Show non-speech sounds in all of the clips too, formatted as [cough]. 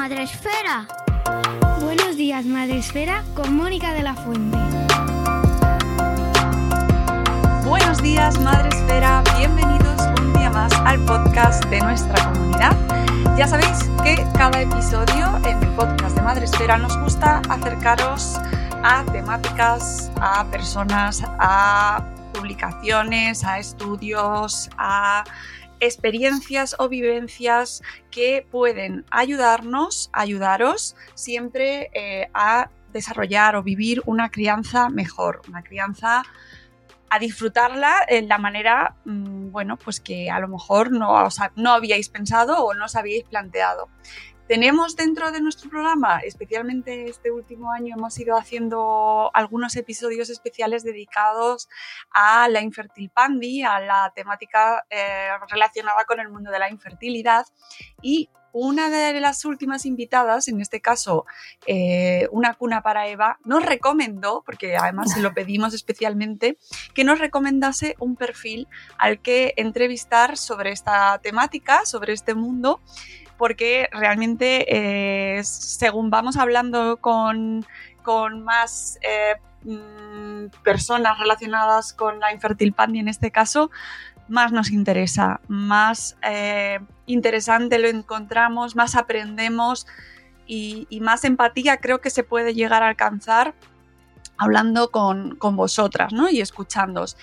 Días, Madre Esfera. Buenos días, Madre Esfera, con Mónica de la Fuente. Buenos días, Madre Esfera. Bienvenidos un día más al podcast de nuestra comunidad. Ya sabéis que cada episodio en el podcast de Madre Esfera nos gusta acercaros a temáticas, a personas, a publicaciones, a estudios, a experiencias o vivencias que pueden ayudarnos, ayudaros siempre eh, a desarrollar o vivir una crianza mejor, una crianza a disfrutarla en la manera, mmm, bueno, pues que a lo mejor no, no habíais pensado o no os habíais planteado. Tenemos dentro de nuestro programa, especialmente este último año, hemos ido haciendo algunos episodios especiales dedicados a la infertil pandi, a la temática eh, relacionada con el mundo de la infertilidad. Y una de las últimas invitadas, en este caso eh, una cuna para Eva, nos recomendó, porque además se lo pedimos especialmente, que nos recomendase un perfil al que entrevistar sobre esta temática, sobre este mundo, porque realmente eh, según vamos hablando con, con más... Eh, personas relacionadas con la infertil en este caso, más nos interesa, más eh, interesante lo encontramos, más aprendemos y, y, más empatía creo que se puede llegar a alcanzar hablando con, con vosotras ¿no? y escuchándoos.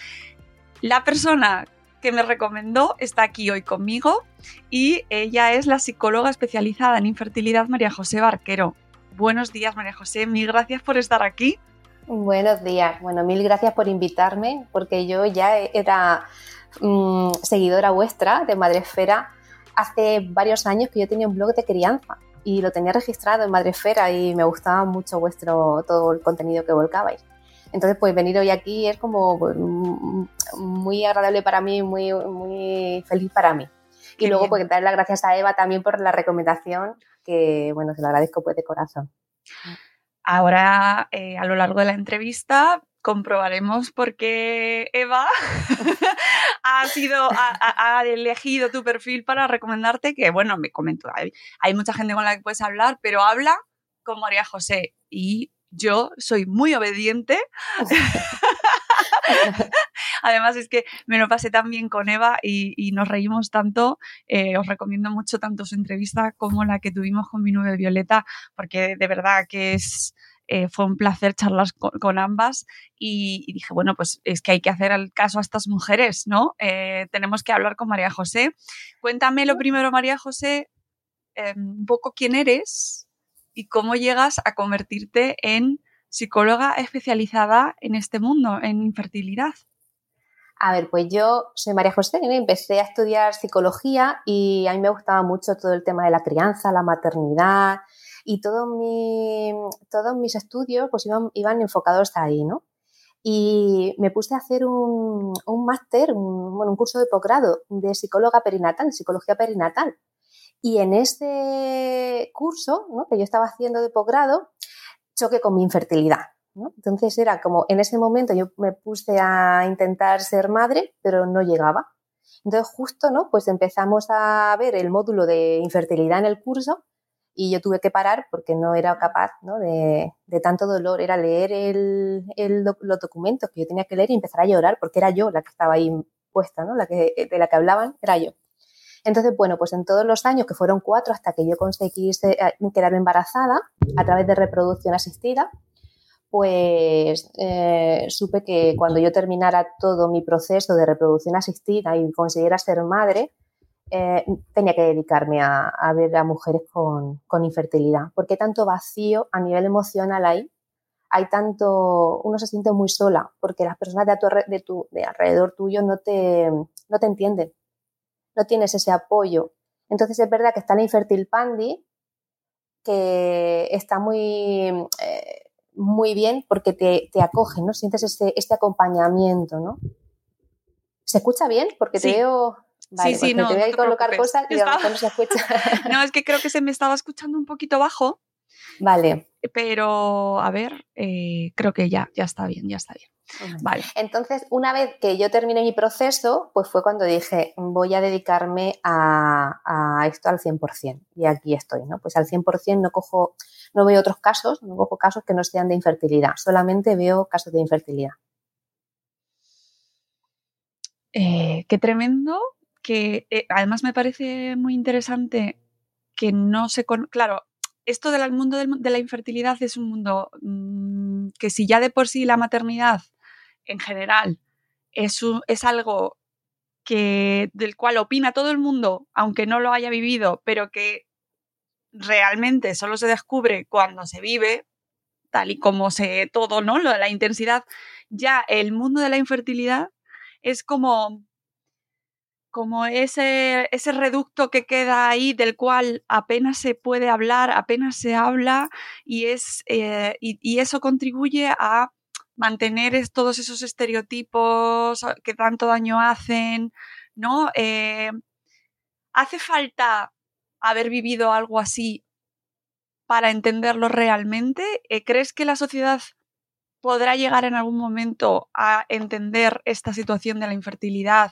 La persona que me recomendó está aquí hoy conmigo y ella es la psicóloga especializada en infertilidad María José Barquero. Buenos días María José, mil gracias por estar aquí. Buenos días, bueno, mil gracias por invitarme porque yo ya era mmm, seguidora vuestra de Madresfera hace varios años que yo tenía un blog de crianza y lo tenía registrado en Madresfera y me gustaba mucho vuestro todo el contenido que volcabais. Entonces, pues venir hoy aquí es como pues, muy agradable para mí, muy, muy feliz para mí. Qué y luego, bien. pues dar las gracias a Eva también por la recomendación, que bueno, se lo agradezco pues de corazón. Ahora, eh, a lo largo de la entrevista, comprobaremos por qué Eva [laughs] ha, sido, ha, ha, elegido tu perfil para recomendarte que, bueno, me comento, hay, hay, mucha gente con la que puedes hablar, pero habla con María José y yo soy muy obediente. [laughs] Además es que me lo pasé tan bien con Eva y, y nos reímos tanto. Eh, os recomiendo mucho tanto su entrevista como la que tuvimos con mi nube Violeta, porque de verdad que es, eh, fue un placer charlar con, con ambas y, y, dije, bueno, pues es que hay que hacer el caso a estas mujeres, ¿no? Eh, tenemos que hablar con María José. Cuéntame lo primero, María José, eh, un poco quién eres y cómo llegas a convertirte en psicóloga especializada en este mundo, en infertilidad. A ver, pues yo soy María José, empecé a estudiar psicología y a mí me gustaba mucho todo el tema de la crianza, la maternidad, y todo mi, todos mis estudios pues iban, iban enfocados ahí, ¿no? y me puse a hacer un, un máster, un, bueno, un curso de posgrado de psicóloga perinatal, psicología perinatal. Y en este curso ¿no? que yo estaba haciendo de posgrado, choqué con mi infertilidad. ¿no? Entonces era como, en ese momento yo me puse a intentar ser madre, pero no llegaba. Entonces justo, ¿no? Pues empezamos a ver el módulo de infertilidad en el curso y yo tuve que parar porque no era capaz ¿no? De, de, tanto dolor. Era leer el, el, los documentos que yo tenía que leer y empezar a llorar porque era yo la que estaba ahí puesta, ¿no? la que, de la que hablaban era yo. Entonces, bueno, pues en todos los años, que fueron cuatro hasta que yo conseguí eh, quedarme embarazada a través de reproducción asistida, pues eh, supe que cuando yo terminara todo mi proceso de reproducción asistida y consiguiera ser madre, eh, tenía que dedicarme a, ver a mujeres con, infertilidad. Porque tanto vacío a nivel emocional hay, hay tanto, uno se siente muy sola, porque las personas de, tu, de alrededor tuyo no te, no te entienden, no tienes ese apoyo. Entonces es verdad que está la infertil pandi, que está muy, eh, muy bien porque te, te acoge, ¿no? Sientes este, este acompañamiento, ¿no? ¿Se escucha bien? Porque te veo sí, sí, no. Te voy a colocar cosas y estaba... no se escucha. [laughs] no, es que creo que se me estaba escuchando un poquito bajo. Vale. Pero, a ver, eh, creo que ya, ya está bien, ya está bien. Vale. Entonces, una vez que yo terminé mi proceso, pues fue cuando dije, voy a dedicarme a, a, esto al 100%. Y aquí estoy, ¿no? Pues al 100% no cojo, no veo otros casos, no cojo casos que no sean de infertilidad, solamente veo casos de infertilidad. Eh, qué tremendo que eh, además me parece muy interesante que no se... Con... Claro, esto del mundo de la infertilidad es un mundo mm, que si ya de por sí la maternidad en general es, es algo que, del cual opina todo el mundo, aunque no lo haya vivido, pero que realmente solo se descubre cuando se vive, tal y como se todo, ¿no? Lo de la intensidad, ya el mundo de la infertilidad es como como ese, ese reducto que queda ahí del cual apenas se puede hablar, apenas se habla y, es, eh, y, eso contribuye a mantener todos esos estereotipos que tanto daño hacen, ¿no? Eh, ¿Hace falta haber vivido algo así para entenderlo realmente? Eh, ¿Crees que la sociedad podrá llegar en algún momento a entender esta situación de la infertilidad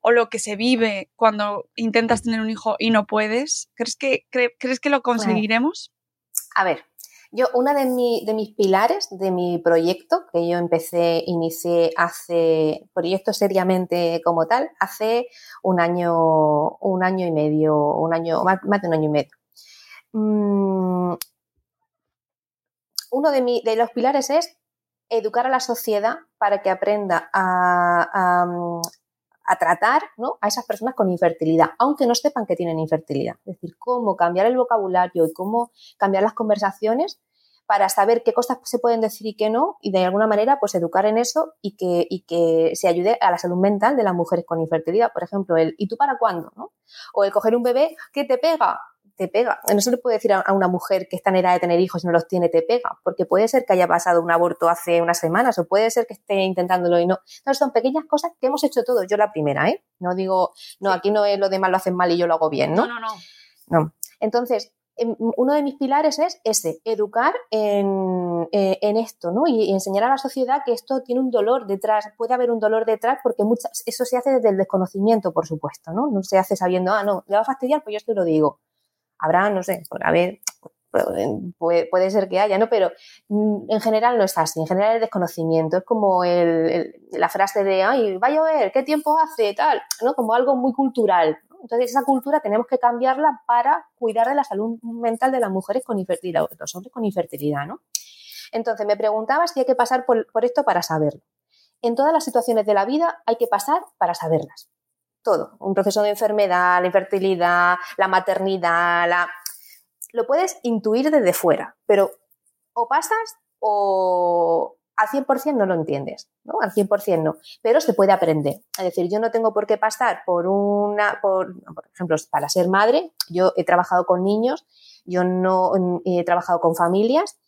o lo que se vive cuando intentas tener un hijo y no puedes? ¿Crees que, ¿crees que lo conseguiremos? A ver, yo, una de, mis pilares de mi proyecto, que yo empecé, inicié hace, proyecto seriamente como tal, hace un año, un año y medio, un año, más, de un año y medio. Mm, uno de, de, los pilares es educar a la sociedad para que aprenda a tratar ¿no? a esas personas con infertilidad, aunque no sepan que tienen infertilidad. Es decir, cómo cambiar el vocabulario y cómo cambiar las conversaciones para saber qué cosas se pueden decir y qué no, y de alguna manera, pues educar en eso y que, y que se ayude a la salud mental de las mujeres con infertilidad. Por ejemplo, el ¿y tú para cuándo? ¿no? O el coger un bebé que te pega, te pega. No se le puede decir a una mujer que está en edad de tener hijos y no los tiene, te pega, porque puede ser que haya pasado un aborto hace unas semanas o puede ser que esté intentándolo y no. Entonces son pequeñas cosas que hemos hecho todos. Yo la primera, ¿eh? No digo, no, aquí no es lo demás lo hacen mal y yo lo hago bien, ¿no? No, no, no. No. Entonces, em, uno de mis pilares es ese, educar en, eh, en esto, ¿no? Y, enseñar a la sociedad que esto tiene un dolor detrás, puede haber un dolor detrás porque muchas, eso se hace desde el desconocimiento, por supuesto, ¿no? No se hace sabiendo, ah, no, le va a fastidiar, pues yo esto lo digo habrá, no sé, a ver, puede, ser que haya, ¿no? Pero mm, en general no es así, en general es desconocimiento, es como la frase de, ay, va a llover, ¿qué tiempo hace? Tal, ¿no? Como algo muy cultural. Entonces esa cultura tenemos que cambiarla para cuidar de la salud mental de las mujeres con infertilidad, de los hombres con infertilidad, ¿no? Entonces me preguntaba si hay que pasar por, por esto para saberlo. En todas las situaciones de la vida hay que pasar para saberlas todo, un proceso de enfermedad, la infertilidad, la maternidad, la... lo puedes intuir desde fuera, pero o pasas o al 100% no lo entiendes, ¿no? Al 100% no, pero se puede aprender. Es decir, yo no tengo por qué pasar por una, por, por ejemplo, para ser madre, yo he trabajado con niños, yo no he trabajado con familias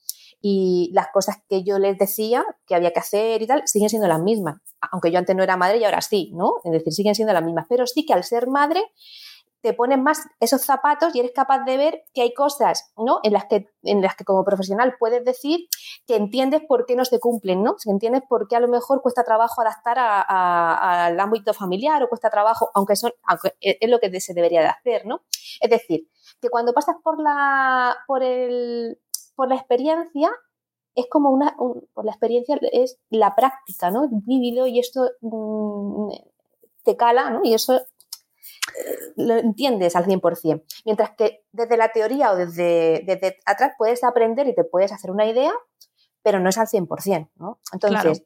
y las cosas que yo les decía que había que hacer y tal siguen siendo las mismas. Aunque yo antes no era madre y ahora sí, ¿no? Es decir, siguen siendo las mismas. Pero sí que al ser madre te pones más esos zapatos y eres capaz de ver que hay cosas, ¿no? En las que, en las que como profesional puedes decir que entiendes por qué no se cumplen, ¿no? Que entiendes por qué a lo mejor cuesta trabajo adaptar al ámbito familiar o cuesta trabajo, aunque, son, aunque es lo que se debería de hacer, ¿no? Es decir, que cuando pasas por la, por el, por la experiencia, es como una, por la experiencia es la práctica, ¿no? Vivido y esto mm, te cala, ¿no? Y eso eh, lo entiendes al 100%. Mientras que desde la teoría o desde, desde atrás puedes aprender y te puedes hacer una idea, pero no es al 100%, ¿no? Entonces,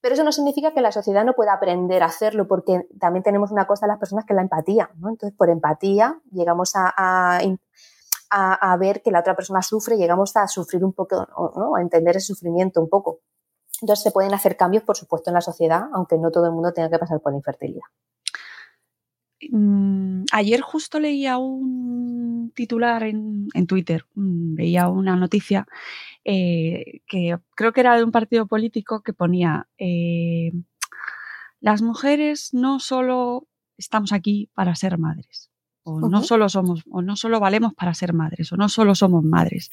pero eso no significa que la sociedad no pueda aprender a hacerlo, porque también tenemos una cosa de las personas que es la empatía, ¿no? Entonces, por empatía llegamos a, a, ver que la otra persona sufre, llegamos a sufrir un poco, ¿no? A entender ese sufrimiento un poco. Entonces, se pueden hacer cambios, por supuesto, en la sociedad, aunque no todo el mundo tenga que pasar por la infertilidad. Mm, ayer justo leía un titular en, Twitter, veía una noticia eh, que creo que era de un partido político que ponía eh, las mujeres no solo estamos aquí para ser madres, o no solo somos, o no solo valemos para ser madres, o no solo somos madres.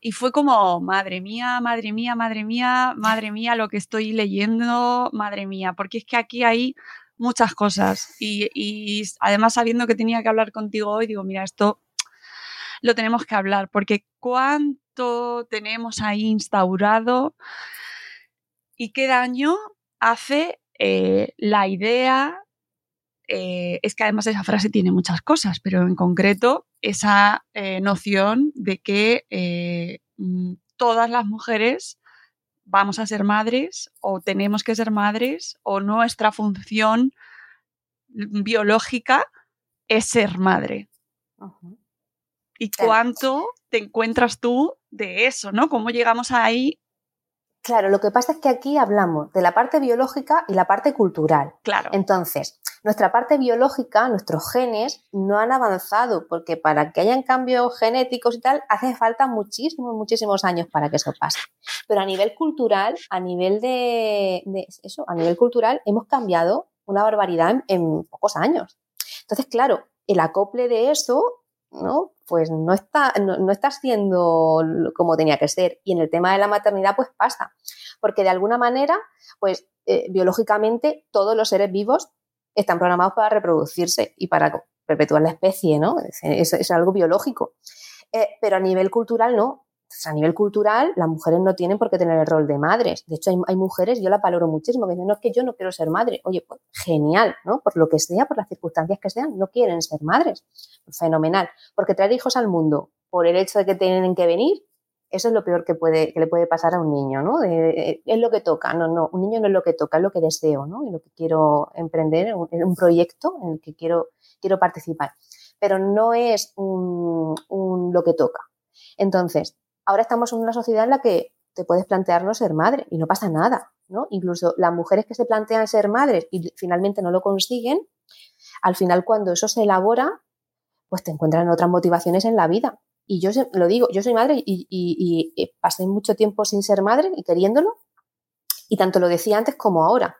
Y fue como, madre mía, madre mía, madre mía, madre mía, lo que estoy leyendo, madre mía, porque es que aquí hay muchas cosas. Y, además sabiendo que tenía que hablar contigo hoy, digo, mira, esto lo tenemos que hablar, porque cuánto tenemos ahí instaurado y qué daño hace eh, la idea, eh, es que además esa frase tiene muchas cosas, pero en concreto esa eh, noción de que mm, todas las mujeres vamos a ser madres o tenemos que ser madres o nuestra función biológica es ser madre. ¿Y cuánto te encuentras tú de eso, no? ¿Cómo llegamos ahí Claro, lo que pasa es que aquí hablamos de la parte biológica y la parte cultural. Claro. Entonces, nuestra parte biológica, nuestros genes, no han avanzado, porque para que hayan cambios genéticos y tal, hace falta muchísimos, muchísimos años para que eso pase. Pero a nivel cultural, a nivel de, eso, a nivel cultural, hemos cambiado una barbaridad en pocos años. Entonces, claro, el acople de eso ¿no? Pues no está, no, está siendo como tenía que ser. Y en el tema de la maternidad, pues pasa. Porque de alguna manera, pues eh, biológicamente todos los seres vivos están programados para reproducirse y para perpetuar la especie, ¿no? Es, algo biológico. Eh, pero a nivel cultural no a nivel cultural, las mujeres no tienen por qué tener el rol de madres. De hecho, hay, mujeres, yo la valoro muchísimo, que dicen, no es que yo no quiero ser madre. Oye, pues genial, ¿no? Por lo que sea, por las circunstancias que sean, no quieren ser madres. Fenomenal. Porque traer hijos al mundo por el hecho de que tienen que venir, eso es lo peor que, puede, que le puede pasar a un niño, ¿no? es lo que toca. No, no, un niño no es lo que toca, es lo que deseo, ¿no? Y lo que quiero emprender, un, un proyecto en el que quiero, quiero participar. Pero no es un lo que toca. Entonces, ahora estamos en una sociedad en la que te puedes plantear no ser madre y no pasa nada, ¿no? Incluso las mujeres que se plantean ser madres y finalmente no lo consiguen, al final cuando eso se elabora, pues te encuentran otras motivaciones en la vida. Y yo lo digo, yo soy madre y, pasé mucho tiempo sin ser madre y queriéndolo, y tanto lo decía antes como ahora.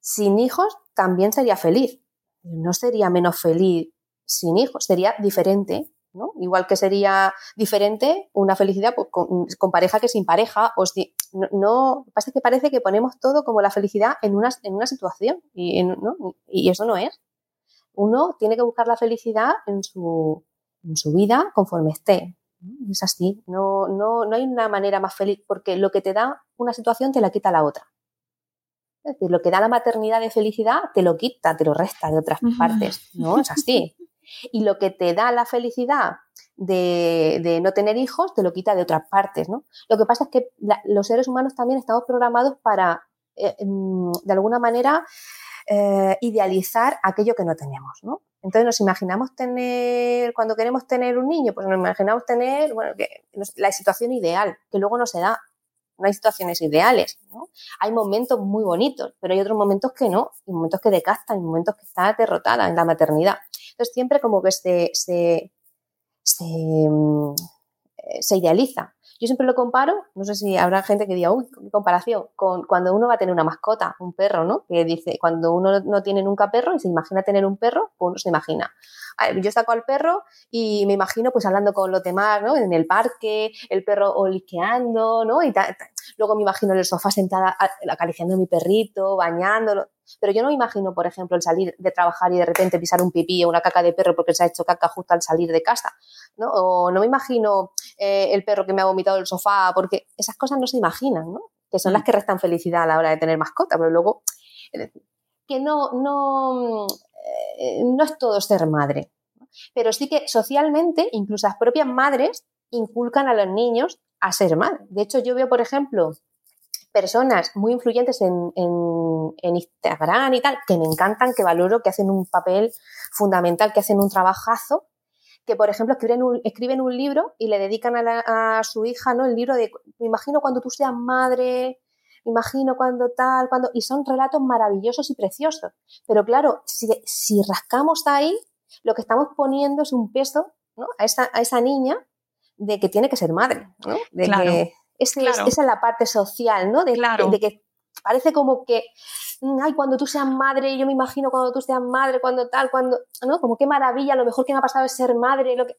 Sin hijos también sería feliz. No sería menos feliz sin hijos, sería diferente, Igual que sería diferente una felicidad pues, con, pareja que sin pareja. O si, no, pasa que parece que ponemos todo como la felicidad en una, en una situación y, y eso no es. Uno tiene que buscar la felicidad en su, en su vida conforme esté. Es así, no, no, no hay una manera más feliz porque lo que te da una situación te la quita la otra. Es decir, lo que da la maternidad de felicidad te lo quita, te lo resta de otras partes. No, es así. Y lo que te da la felicidad de, no tener hijos te lo quita de otras partes, ¿no? Lo que pasa es que los seres humanos también estamos programados para, eh, em, de alguna manera, eh, idealizar aquello que no tenemos, ¿no? Entonces nos imaginamos tener, cuando queremos tener un niño, pues nos imaginamos tener, bueno, la situación ideal, que luego no se da. No hay situaciones ideales, ¿no? Hay momentos muy bonitos, pero hay otros momentos que no, hay momentos que decastan, momentos que está derrotada en la maternidad. Entonces siempre como que se, se, se, mm, se idealiza. Yo siempre lo comparo, no sé si habrá gente que diga, uy, comparación, con cuando uno va a tener una mascota, un perro, ¿no? Que dice, cuando uno no tiene nunca perro y se imagina tener un perro, pues uno se imagina. yo saco al perro y me imagino pues hablando con los demás, ¿no? En el parque, el perro olisqueando, ¿no? Y luego me imagino en el sofá sentada acariciando a mi perrito, bañándolo. Pero yo no me imagino, por ejemplo, el salir de trabajar y de repente pisar un pipí o una caca de perro porque se ha hecho caca justo al salir de casa, ¿no? O no me imagino eh, el perro que me ha vomitado el sofá, porque esas cosas no se imaginan, ¿no? Que son las mm. que restan felicidad a la hora de tener mascota, pero luego que no, no, eh, no es todo ser madre. Pero sí que socialmente, incluso las propias madres inculcan a los niños a ser madre. De hecho, yo veo, por ejemplo, personas muy influyentes en, Instagram y tal, que me encantan, que valoro, que hacen un papel fundamental, que hacen un trabajazo, que por ejemplo escriben un, escriben un libro y le dedican a, su hija ¿no? el libro de, me imagino cuando tú seas madre, imagino cuando tal, cuando... Y son relatos maravillosos y preciosos. Pero claro, si, si rascamos ahí, lo que estamos poniendo es un peso ¿no? a, esa, a esa niña de que tiene que ser madre, ¿no? De que esa es la parte social, ¿no? De, de, que parece como que, mm, ay, cuando tú seas madre, yo me imagino cuando tú seas madre, cuando tal, cuando, ¿no? Como qué maravilla, lo mejor que me ha pasado es ser madre, lo que...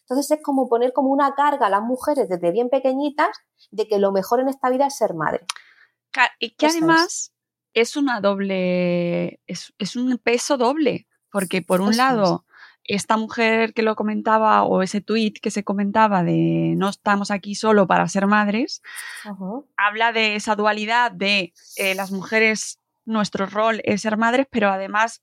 Entonces es como poner como una carga a las mujeres desde bien pequeñitas de que lo mejor en esta vida es ser madre. Y que además es. una doble, es, es, un peso doble, porque por un lado esta mujer que lo comentaba o ese tuit que se comentaba de no estamos aquí solo para ser madres, habla de esa dualidad de eh, las mujeres, nuestro rol es ser madres, pero además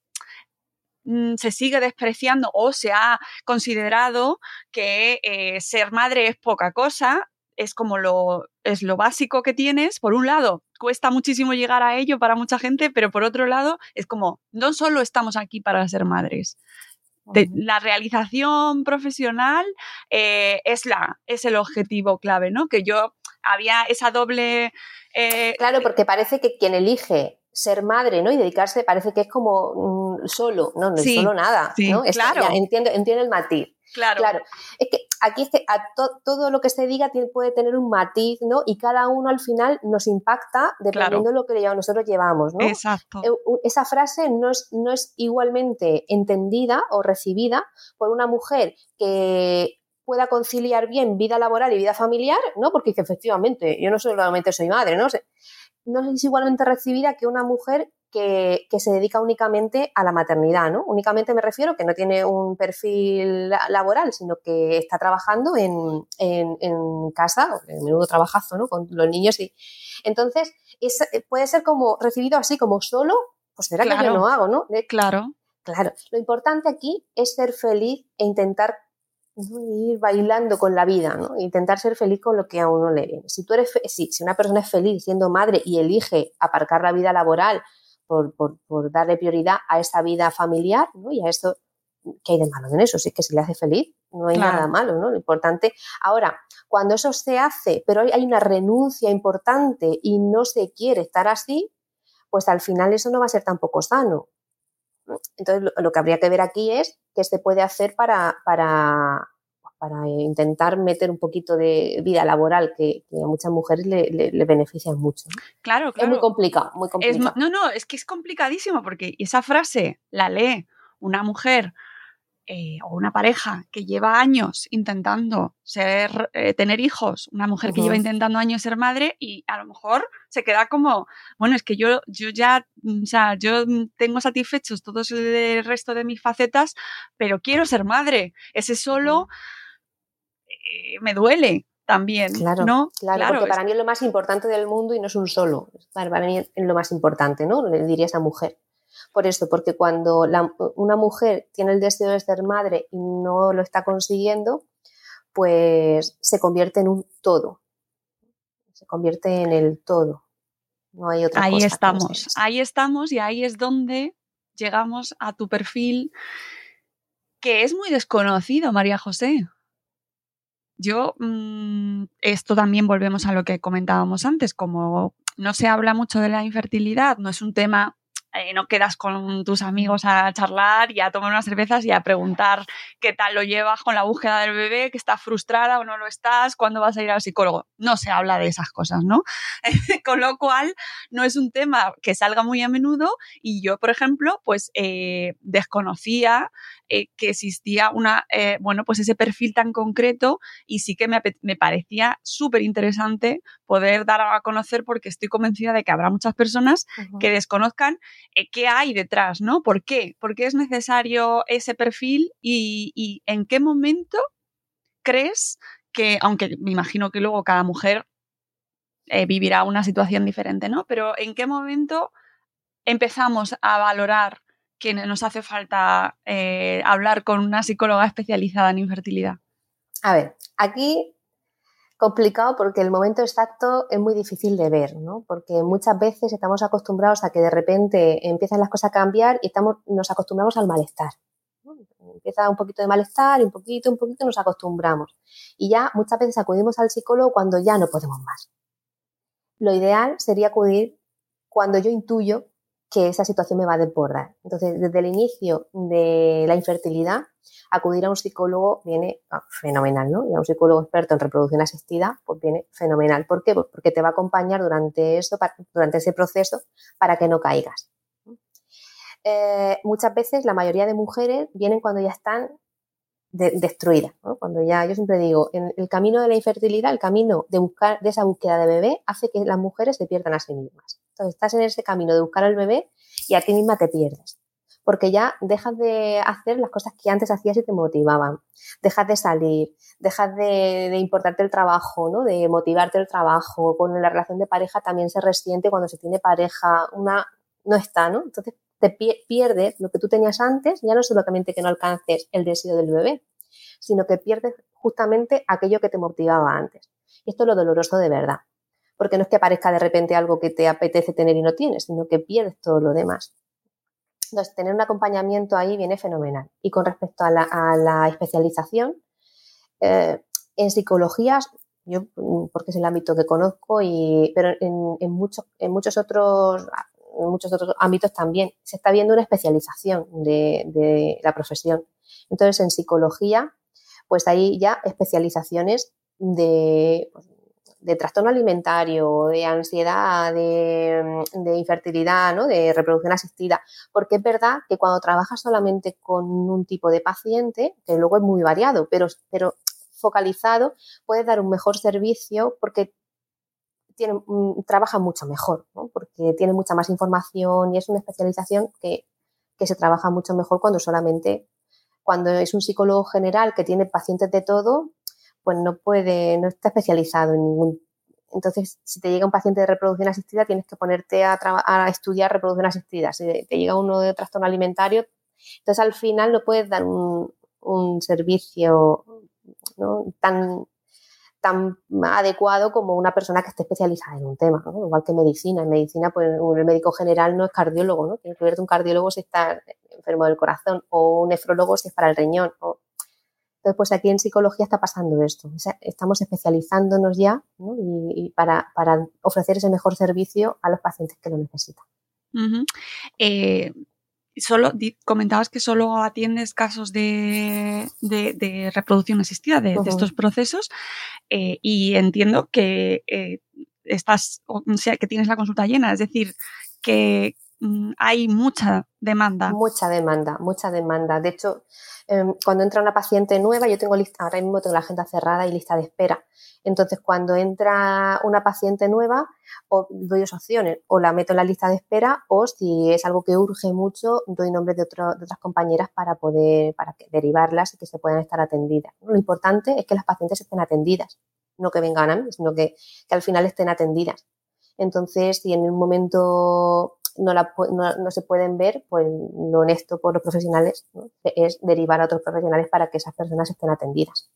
mm, se sigue despreciando o se ha considerado que eh, ser madre es poca cosa, es como lo, es lo básico que tienes. Por un lado, cuesta muchísimo llegar a ello para mucha gente, pero por otro lado, es como, no solo estamos aquí para ser madres, la realización profesional eh, es, la, es el objetivo clave, ¿no? Que yo había esa doble... Eh, claro, porque parece que quien elige ser madre, ¿no? Y dedicarse parece que es como mm, solo, no, no es solo nada, ¿no? claro. entiendo, entiendo el matiz. Claro. claro. Es que aquí a todo lo que se diga puede tener un matiz, ¿no? Y cada uno al final nos impacta dependiendo de lo que nosotros llevamos, ¿no? Exacto. Eh, esa frase no es, no es igualmente entendida o recibida por una mujer que pueda conciliar bien vida laboral y vida familiar, ¿no? Porque efectivamente, yo no solamente soy madre, ¿no? No es igualmente recibida que una mujer que, se dedica únicamente a la maternidad, ¿no? Únicamente me refiero que no tiene un perfil laboral, sino que está trabajando en, en, casa, en menudo trabajazo, ¿no? Con los niños y... Entonces, puede ser como recibido así, como solo, pues será que yo no hago, ¿no? claro. Claro. Lo importante aquí es ser feliz e intentar ir bailando con la vida, ¿no? Intentar ser feliz con lo que a uno le viene. Si tú eres, si una persona es feliz siendo madre y elige aparcar la vida laboral por, darle prioridad a esa vida familiar, ¿no? Y a esto, ¿qué hay de malo en eso? Si es que se le hace feliz, no hay nada malo, ¿no? Lo importante. Ahora, cuando eso se hace, pero hay una renuncia importante y no se quiere estar así, pues al final eso no va a ser tampoco sano. Entonces, lo, que habría que ver aquí es qué se puede hacer para, para, para intentar meter un poquito de vida laboral que, a muchas mujeres le, le, benefician mucho. Claro, claro. Es muy complicado, muy complicado. no, no, es que es complicadísimo porque esa frase la lee una mujer eh, o una pareja que lleva años intentando ser, eh, tener hijos, una mujer que lleva intentando años ser madre y a lo mejor se queda como, bueno, es que yo, yo ya, o sea, yo tengo satisfechos todos el resto de mis facetas, pero quiero ser madre. Ese solo eh, me duele también. Claro, ¿no? claro, porque para mí es lo más importante del mundo y no es un solo. Para mí es lo más importante, ¿no? Le diría a esa mujer. Por esto, porque cuando una mujer tiene el deseo de ser madre y no lo está consiguiendo, pues se convierte en un todo. Se convierte en el todo. No hay otra ahí cosa. Ahí estamos, ahí estamos y ahí es donde llegamos a tu perfil que es muy desconocido, María José. Yo, mm, esto también volvemos a lo que comentábamos antes, como no se habla mucho de la infertilidad, no es un tema eh, no quedas con tus amigos a charlar y a tomar unas cervezas y a preguntar qué tal lo llevas con la búsqueda del bebé, que estás frustrada o no lo estás, cuándo vas a ir al psicólogo. No se habla de esas cosas, ¿no? [laughs] con lo cual, no es un tema que salga muy a menudo y yo, por ejemplo, pues eh, desconocía eh, que existía una, bueno, pues ese perfil tan concreto y sí que me, me parecía súper interesante poder dar a conocer porque estoy convencida de que habrá muchas personas que desconozcan eh, qué hay detrás, ¿no? ¿Por qué? ¿Por qué es necesario ese perfil y, en qué momento crees que, aunque me imagino que luego cada mujer eh, vivirá una situación diferente, ¿no? Pero ¿en qué momento empezamos a valorar que nos hace falta eh, hablar con una psicóloga especializada en infertilidad? A ver, aquí complicado porque el momento exacto es muy difícil de ver, ¿no? Porque muchas veces estamos acostumbrados a que de repente empiezan las cosas a cambiar y estamos, nos acostumbramos al malestar. Empieza un poquito de malestar y un poquito, un poquito nos acostumbramos. Y ya muchas veces acudimos al psicólogo cuando ya no podemos más. Lo ideal sería acudir cuando yo intuyo que esa situación me va a desbordar. Entonces, desde el inicio de la infertilidad, acudir a un psicólogo viene ah, fenomenal, ¿no? Y a un psicólogo experto en reproducción asistida, pues viene fenomenal. ¿Por qué? Pues porque te va a acompañar durante, eso, durante ese proceso para que no caigas. Eh, muchas veces la mayoría de mujeres vienen cuando ya están destruidas, ¿no? Cuando ya, yo siempre digo, en el camino de la infertilidad, el camino de buscar, de esa búsqueda de bebé, hace que las mujeres se pierdan a sí mismas. Entonces estás en ese camino de buscar al bebé y a ti misma te pierdes porque ya dejas de hacer las cosas que antes hacías y te motivaban. Dejas de salir, dejas de, importarte el trabajo, ¿no? de motivarte el trabajo. Con la relación de pareja también se resiente cuando se tiene pareja, una no está, ¿no? Entonces te pierdes lo que tú tenías antes, ya no solamente que no alcances el deseo del bebé, sino que pierdes justamente aquello que te motivaba antes. Y esto es lo doloroso de verdad, porque no es que aparezca de repente algo que te apetece tener y no tienes, sino que pierdes todo lo demás. Entonces, tener un acompañamiento ahí viene fenomenal. Y con respecto a la, especialización, eh, en psicología, yo, porque es el ámbito que conozco, y, pero en, muchos, en muchos otros en muchos otros ámbitos también se está viendo una especialización de, de la profesión. Entonces, en psicología, pues hay ya especializaciones de, pues, de trastorno alimentario, de ansiedad, de, infertilidad, ¿no? de reproducción asistida, porque es verdad que cuando trabajas solamente con un tipo de paciente, que luego es muy variado, pero, pero focalizado, puedes dar un mejor servicio porque mm, trabaja mucho mejor, porque tiene mucha más información y es una especialización que, que se trabaja mucho mejor cuando solamente, cuando es un psicólogo general que tiene pacientes de todo, pues no puede, no está especializado en ningún. Entonces, si te llega un paciente de reproducción asistida, tienes que ponerte a, a estudiar reproducción asistida. Si te llega uno de trastorno alimentario, entonces al final no puedes dar un, un servicio tan, adecuado como una persona que esté especializada en un tema, igual que medicina. En medicina, pues el médico general no es cardiólogo, ¿no? Tiene que verte un cardiólogo si está enfermo del corazón o un nefrólogo si es para el riñón. Entonces, pues aquí en psicología está pasando esto. Estamos especializándonos ya y, para, ofrecer ese mejor servicio a los pacientes que lo necesitan. Eh, solo comentabas que solo atiendes casos de, reproducción asistida de, estos procesos eh, y entiendo que eh, estás, o sea, que tienes la consulta llena, es decir, que hay mucha demanda. Mucha demanda, mucha demanda. De hecho, Em, cuando entra una paciente nueva, yo tengo lista, ahora mismo tengo la agenda cerrada y lista de espera. Entonces, cuando entra una paciente nueva, doy dos opciones, o la meto en la lista de espera, o si es algo que urge mucho, doy nombres de, de otras compañeras para poder, para derivarlas y que se puedan estar atendidas. Lo importante es que las pacientes estén atendidas, no que vengan a mí, sino que, que al final estén atendidas. Entonces, si en un momento no, la, no, se pueden ver, pues lo honesto por los profesionales es derivar a otros profesionales para que esas personas estén atendidas.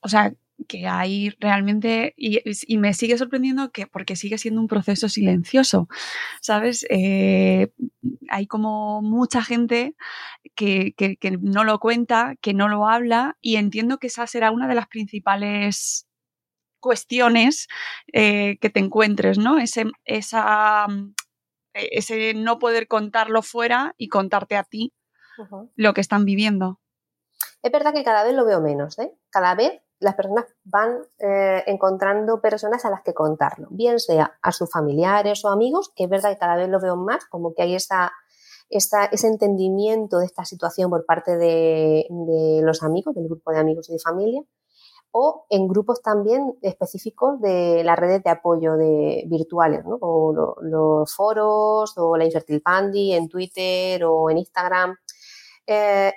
O sea, que hay realmente, y, me sigue sorprendiendo que porque sigue siendo un proceso silencioso, ¿sabes? Eh, hay como mucha gente que, que, no lo cuenta, que no lo habla, y entiendo que esa será una de las principales cuestiones eh, que te encuentres, ¿no? Ese, esa, e, ese no poder contarlo fuera y contarte a ti lo que están viviendo. Es verdad que cada vez lo veo menos, ¿eh? Cada vez las personas van eh, encontrando personas a las que contarlo, bien sea a sus familiares o amigos, que es verdad que cada vez lo veo más, como que hay esa, ese entendimiento de esta situación por parte de, los amigos, del grupo de amigos y de familia, o en grupos también específicos de las redes de apoyo de, virtuales, ¿no? o los foros, o la Infertil Pandy en Twitter o en Instagram. Eh,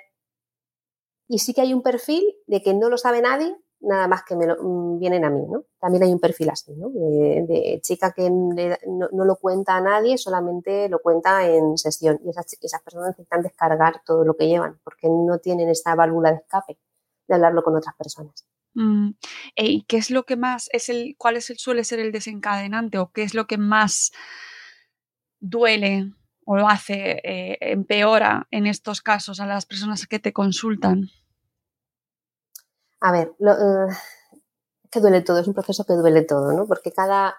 y sí que hay un perfil de que no lo sabe nadie, nada más que me lo, mm, vienen a mí, ¿no? También hay un perfil así, ¿no? De, chica que no, lo cuenta a nadie, solamente lo cuenta en sesión. Y esas, esas, personas necesitan descargar todo lo que llevan, porque no tienen esta válvula de escape de hablarlo con otras personas. Mm. ¿Y qué es lo que más es el, cuál es el, suele ser el desencadenante o qué es lo que más duele o lo hace, eh, empeora en estos casos a las personas que te consultan? A ver, lo, eh, que duele todo, es un proceso que duele todo, ¿no? Porque cada,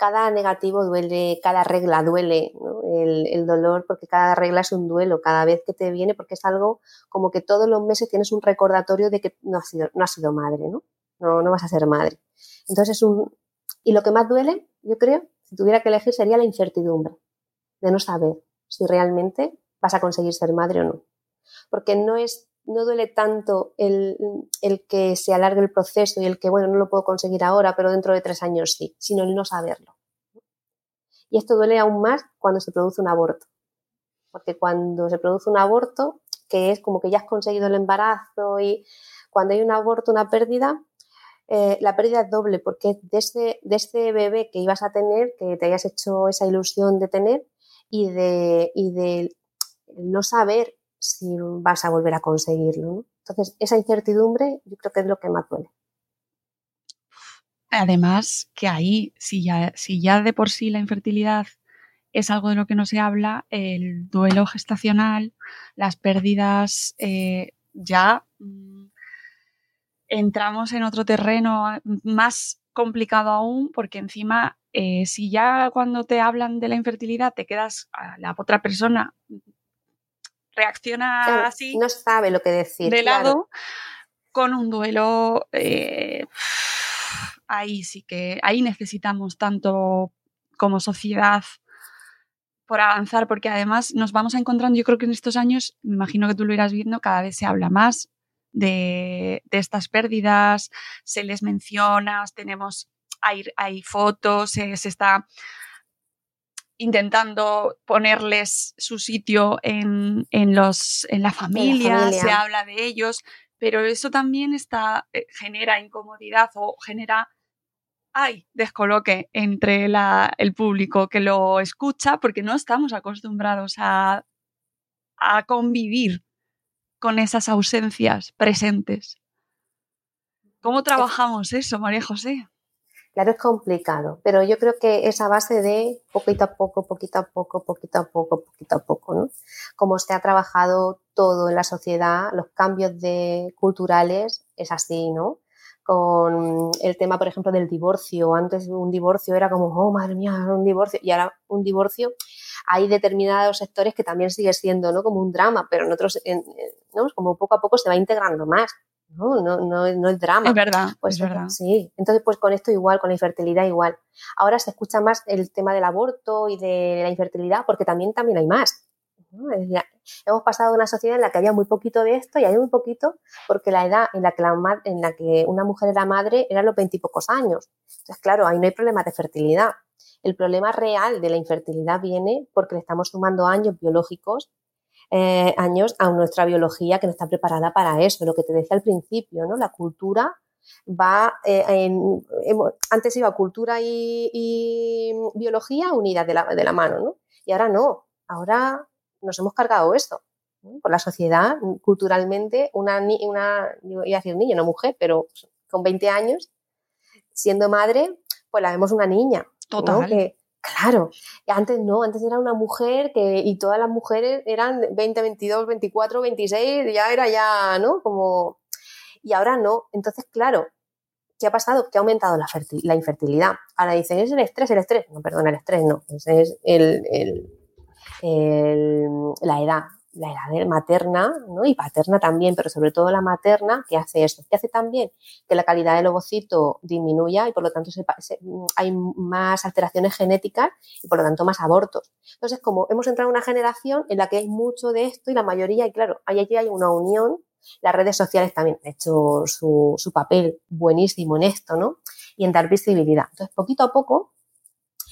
cada negativo duele, cada regla duele, el, dolor, porque cada regla es un duelo, cada vez que te viene, porque es algo como que todos los meses tienes un recordatorio de que no has sido, no sido madre, ¿no? ¿no? No vas a ser madre. Entonces es un... Y lo que más duele, yo creo, si tuviera que elegir, sería la incertidumbre de no saber si realmente vas a conseguir ser madre o no. Porque no es, no duele tanto el, el, que se alargue el proceso y el que, bueno, no lo puedo conseguir ahora, pero dentro de tres años sí, sino el no saberlo. Y esto duele aún más cuando se produce un aborto. Porque cuando se produce un aborto, que es como que ya has conseguido el embarazo y cuando hay un aborto, una pérdida, eh, la pérdida es doble, porque de ese, de ese bebé que ibas a tener, que te hayas hecho esa ilusión de tener, y de, y de no saber si vas a volver a conseguirlo. Entonces, esa incertidumbre yo creo que es lo que más duele. Además, que ahí, si ya, si ya de por sí la infertilidad es algo de lo que no se habla, el duelo gestacional, las pérdidas, eh, ya mm, entramos en otro terreno más complicado aún, porque encima eh, si ya cuando te hablan de la infertilidad te quedas, a la otra persona reacciona así. No sabe lo que decir. De lado, con un duelo, eh, ahí sí que, ahí necesitamos tanto como sociedad por avanzar, porque además nos vamos encontrando, yo creo que en estos años, me imagino que tú lo irás viendo, cada vez se habla más de, de estas pérdidas, se les menciona, tenemos hay, fotos, se está intentando ponerles su sitio en, los, en la, familia, se habla de ellos, pero eso también está, eh, genera incomodidad o genera hay descoloque entre el público que lo escucha porque no estamos acostumbrados a, a convivir con esas ausencias presentes. ¿Cómo trabajamos eso, María José? Claro, es complicado, pero yo creo que esa base de poquito a poco, poquito a poco, poquito a poco, poquito a poco, ¿no? Como se ha trabajado todo en la sociedad, los cambios de culturales, es así, ¿no? Con el tema, por ejemplo, del divorcio. Antes un divorcio era como, oh, madre mía, un divorcio. Y ahora un divorcio, hay determinados sectores que también sigue siendo, ¿no? Como un drama, pero en otros, ¿no? Como poco a poco se va integrando más. ¿No? No, no, no es drama. Es verdad, pues, es verdad. Sí, entonces pues con esto igual, con la infertilidad igual. Ahora se escucha más el tema del aborto y de la infertilidad porque también, también hay más. hemos pasado a una sociedad en la que había muy poquito de esto y hay muy poquito porque la edad en la que, la, en la que una mujer era madre eran los veintipocos años. Entonces, claro, ahí no hay problema de fertilidad. El problema real de la infertilidad viene porque le estamos sumando años biológicos eh, años a nuestra biología que no está preparada para eso, lo que te decía al principio, ¿no? La cultura va, eh, en, antes iba cultura y, biología unidas de la, de la, mano, ¿no? Y ahora no, ahora nos hemos cargado esto. Por la sociedad, culturalmente, una, una, iba a decir niño, no mujer, pero con 20 años, siendo madre, pues la vemos una niña. Total. Claro, antes no, antes era una mujer que, y todas las mujeres eran 20, 22, 24, 26, ya era ya, ¿no? Como, y ahora no. Entonces, claro, ¿qué ha pasado? Que ha aumentado la, infertilidad. Ahora dicen, es el estrés, el estrés. No, perdón, el estrés no. es el, la edad, la edad materna ¿no? y paterna también, pero sobre todo la materna, que hace esto, que hace también que la calidad del ovocito disminuya y por lo tanto hay más alteraciones genéticas y por lo tanto más abortos. Entonces, como hemos entrado en una generación en la que hay mucho de esto y la mayoría, y claro, ahí aquí hay una unión, las redes sociales también han hecho su, su papel buenísimo en esto, ¿no? Y en dar visibilidad. Entonces, poquito a poco,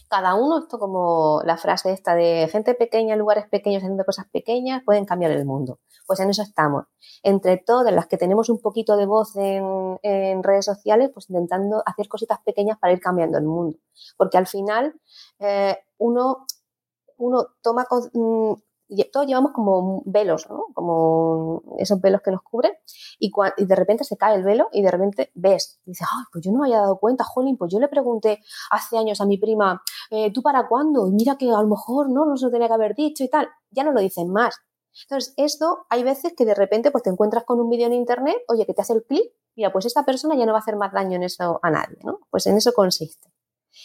cada uno, esto como la frase esta de gente pequeña en lugares pequeños haciendo cosas pequeñas, pueden cambiar el mundo. Pues en eso estamos. Entre todas las que tenemos un poquito de voz en, redes sociales, pues intentando hacer cositas pequeñas para ir cambiando el mundo. Porque al final eh, uno, uno toma, mm, todos llevamos como velos, ¿no? Como esos velos que nos cubren y, de repente se cae el velo y de repente ves, y dices, ay, pues yo no me había dado cuenta, jolín, pues yo le pregunté hace años a mi prima, eh, ¿tú para cuándo? Y mira que a lo mejor no, no se lo tenía que haber dicho y tal, ya no lo dicen más. Entonces, esto hay veces que de repente pues te encuentras con un vídeo en internet, oye, que te hace el clic, mira, pues esta persona ya no va a hacer más daño en eso a nadie, ¿no? Pues en eso consiste.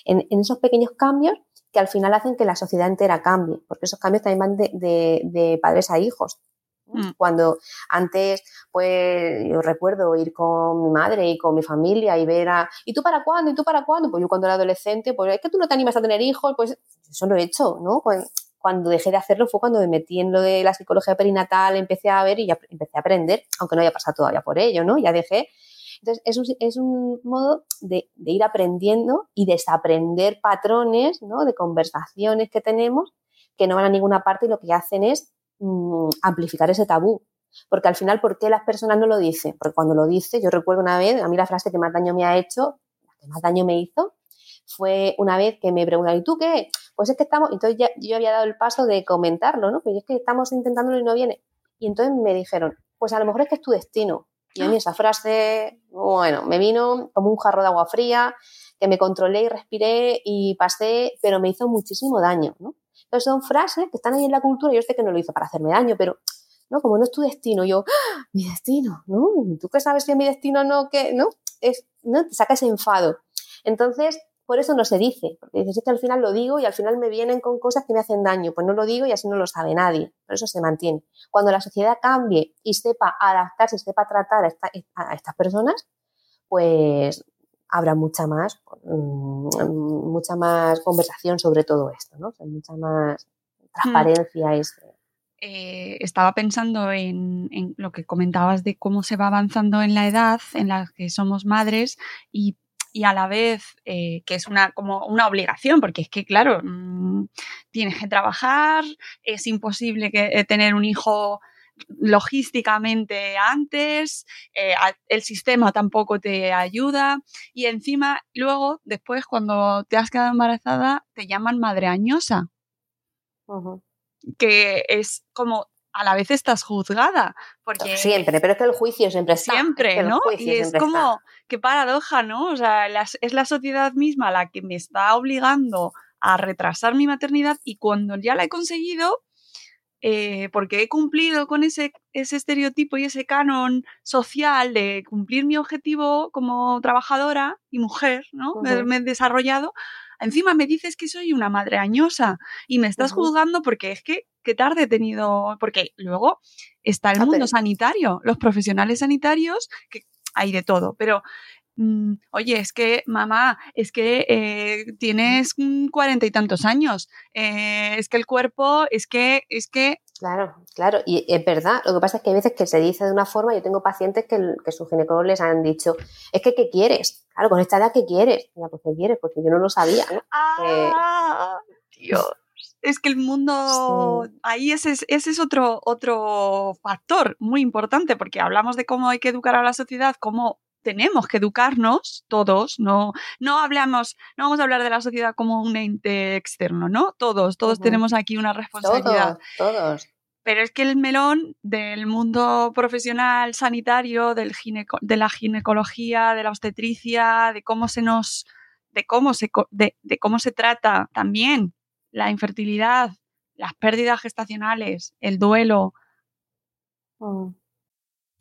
En esos pequeños cambios que al final hacen que la sociedad entera cambie, porque esos cambios también van de, padres a hijos. Mm. Cuando antes, pues yo recuerdo ir con mi madre y con mi familia y ver a, ¿y tú para cuándo? ¿Y tú para cuándo? Pues yo cuando era adolescente, pues es que tú no te animas a tener hijos, pues eso lo he hecho, ¿no? Cuando dejé de hacerlo fue cuando me metí en lo de la psicología perinatal, empecé a ver y ya empecé a aprender, aunque no haya pasado todavía por ello, ¿no? Ya dejé entonces, es un, modo de, ir aprendiendo y desaprender patrones ¿no? de conversaciones que tenemos que no van a ninguna parte y lo que hacen es mm, amplificar ese tabú. Porque al final, ¿por qué las personas no lo dicen? Porque cuando lo dice, yo recuerdo una vez, a mí la frase que más daño me ha hecho, la que más daño me hizo, fue una vez que me preguntaron, ¿y tú qué? Pues es que estamos, entonces ya, yo había dado el paso de comentarlo, ¿no? Pues es que estamos intentándolo y no viene. Y entonces me dijeron, pues a lo mejor es que es tu destino. Y a mí esa frase, bueno, me vino como un jarro de agua fría, que me controlé y respiré y pasé, pero me hizo muchísimo daño, ¿no? Entonces son frases que están ahí en la cultura yo sé que no lo hizo para hacerme daño, pero no, como no es tu destino, yo, ¡Ah! mi destino, ¿no? ¿Tú qué sabes si es mi destino no? que ¿No? Es, ¿no? Te saca ese enfado. Entonces, por eso no se dice, porque dices, es que al final lo digo y al final me vienen con cosas que me hacen daño, pues no lo digo y así no lo sabe nadie, por eso se mantiene. Cuando la sociedad cambie y sepa adaptarse, sepa tratar a, estas personas, pues habrá mucha más, mm, mucha más conversación sobre todo esto, ¿no? mucha más transparencia. Mm. Eh, estaba pensando en, en, lo que comentabas de cómo se va avanzando en la edad en la que somos madres y y a la vez eh, que es una, como una obligación, porque es que, claro, mm, tienes que trabajar, es imposible que, eh, tener un hijo logísticamente antes, eh, el sistema tampoco te ayuda y encima luego, después, cuando te has quedado embarazada, te llaman madre añosa. Que es como a la vez estás juzgada. Porque siempre, pero es que el juicio siempre está. Siempre, ¿no? Y es como, qué paradoja, ¿no? O sea, es la sociedad misma la que me está obligando a retrasar mi maternidad y cuando ya la he conseguido, eh, porque he cumplido con ese, ese estereotipo y ese canon social de cumplir mi objetivo como trabajadora y mujer, ¿no? me, he desarrollado, encima me dices que soy una madre añosa y me estás juzgando porque es que qué tarde he tenido, porque luego está el ah, mundo sanitario, los profesionales sanitarios, que hay de todo, pero mm, oye, es que mamá, es que eh, tienes cuarenta y tantos años, eh, es que el cuerpo, es que, es que... Claro, claro, y es verdad, lo que pasa es que hay veces que se dice de una forma, yo tengo pacientes que, que sus ginecólogos les han dicho, es que ¿qué quieres? Claro, con esta edad ¿qué quieres? Ya, pues ¿qué quieres? Porque yo no lo sabía, ¿no? Ah, Dios es que el mundo, ahí ese, ese es otro, otro factor muy importante, porque hablamos de cómo hay que educar a la sociedad, cómo tenemos que educarnos todos, no, no hablamos, no vamos a hablar de la sociedad como un ente externo, ¿no? Todos, todos tenemos aquí una responsabilidad. Todos, todos. Pero es que el melón del mundo profesional sanitario, del de la ginecología, de la obstetricia, de cómo se nos, de cómo se, de cómo se trata también la infertilidad, las pérdidas gestacionales, el duelo. Mm.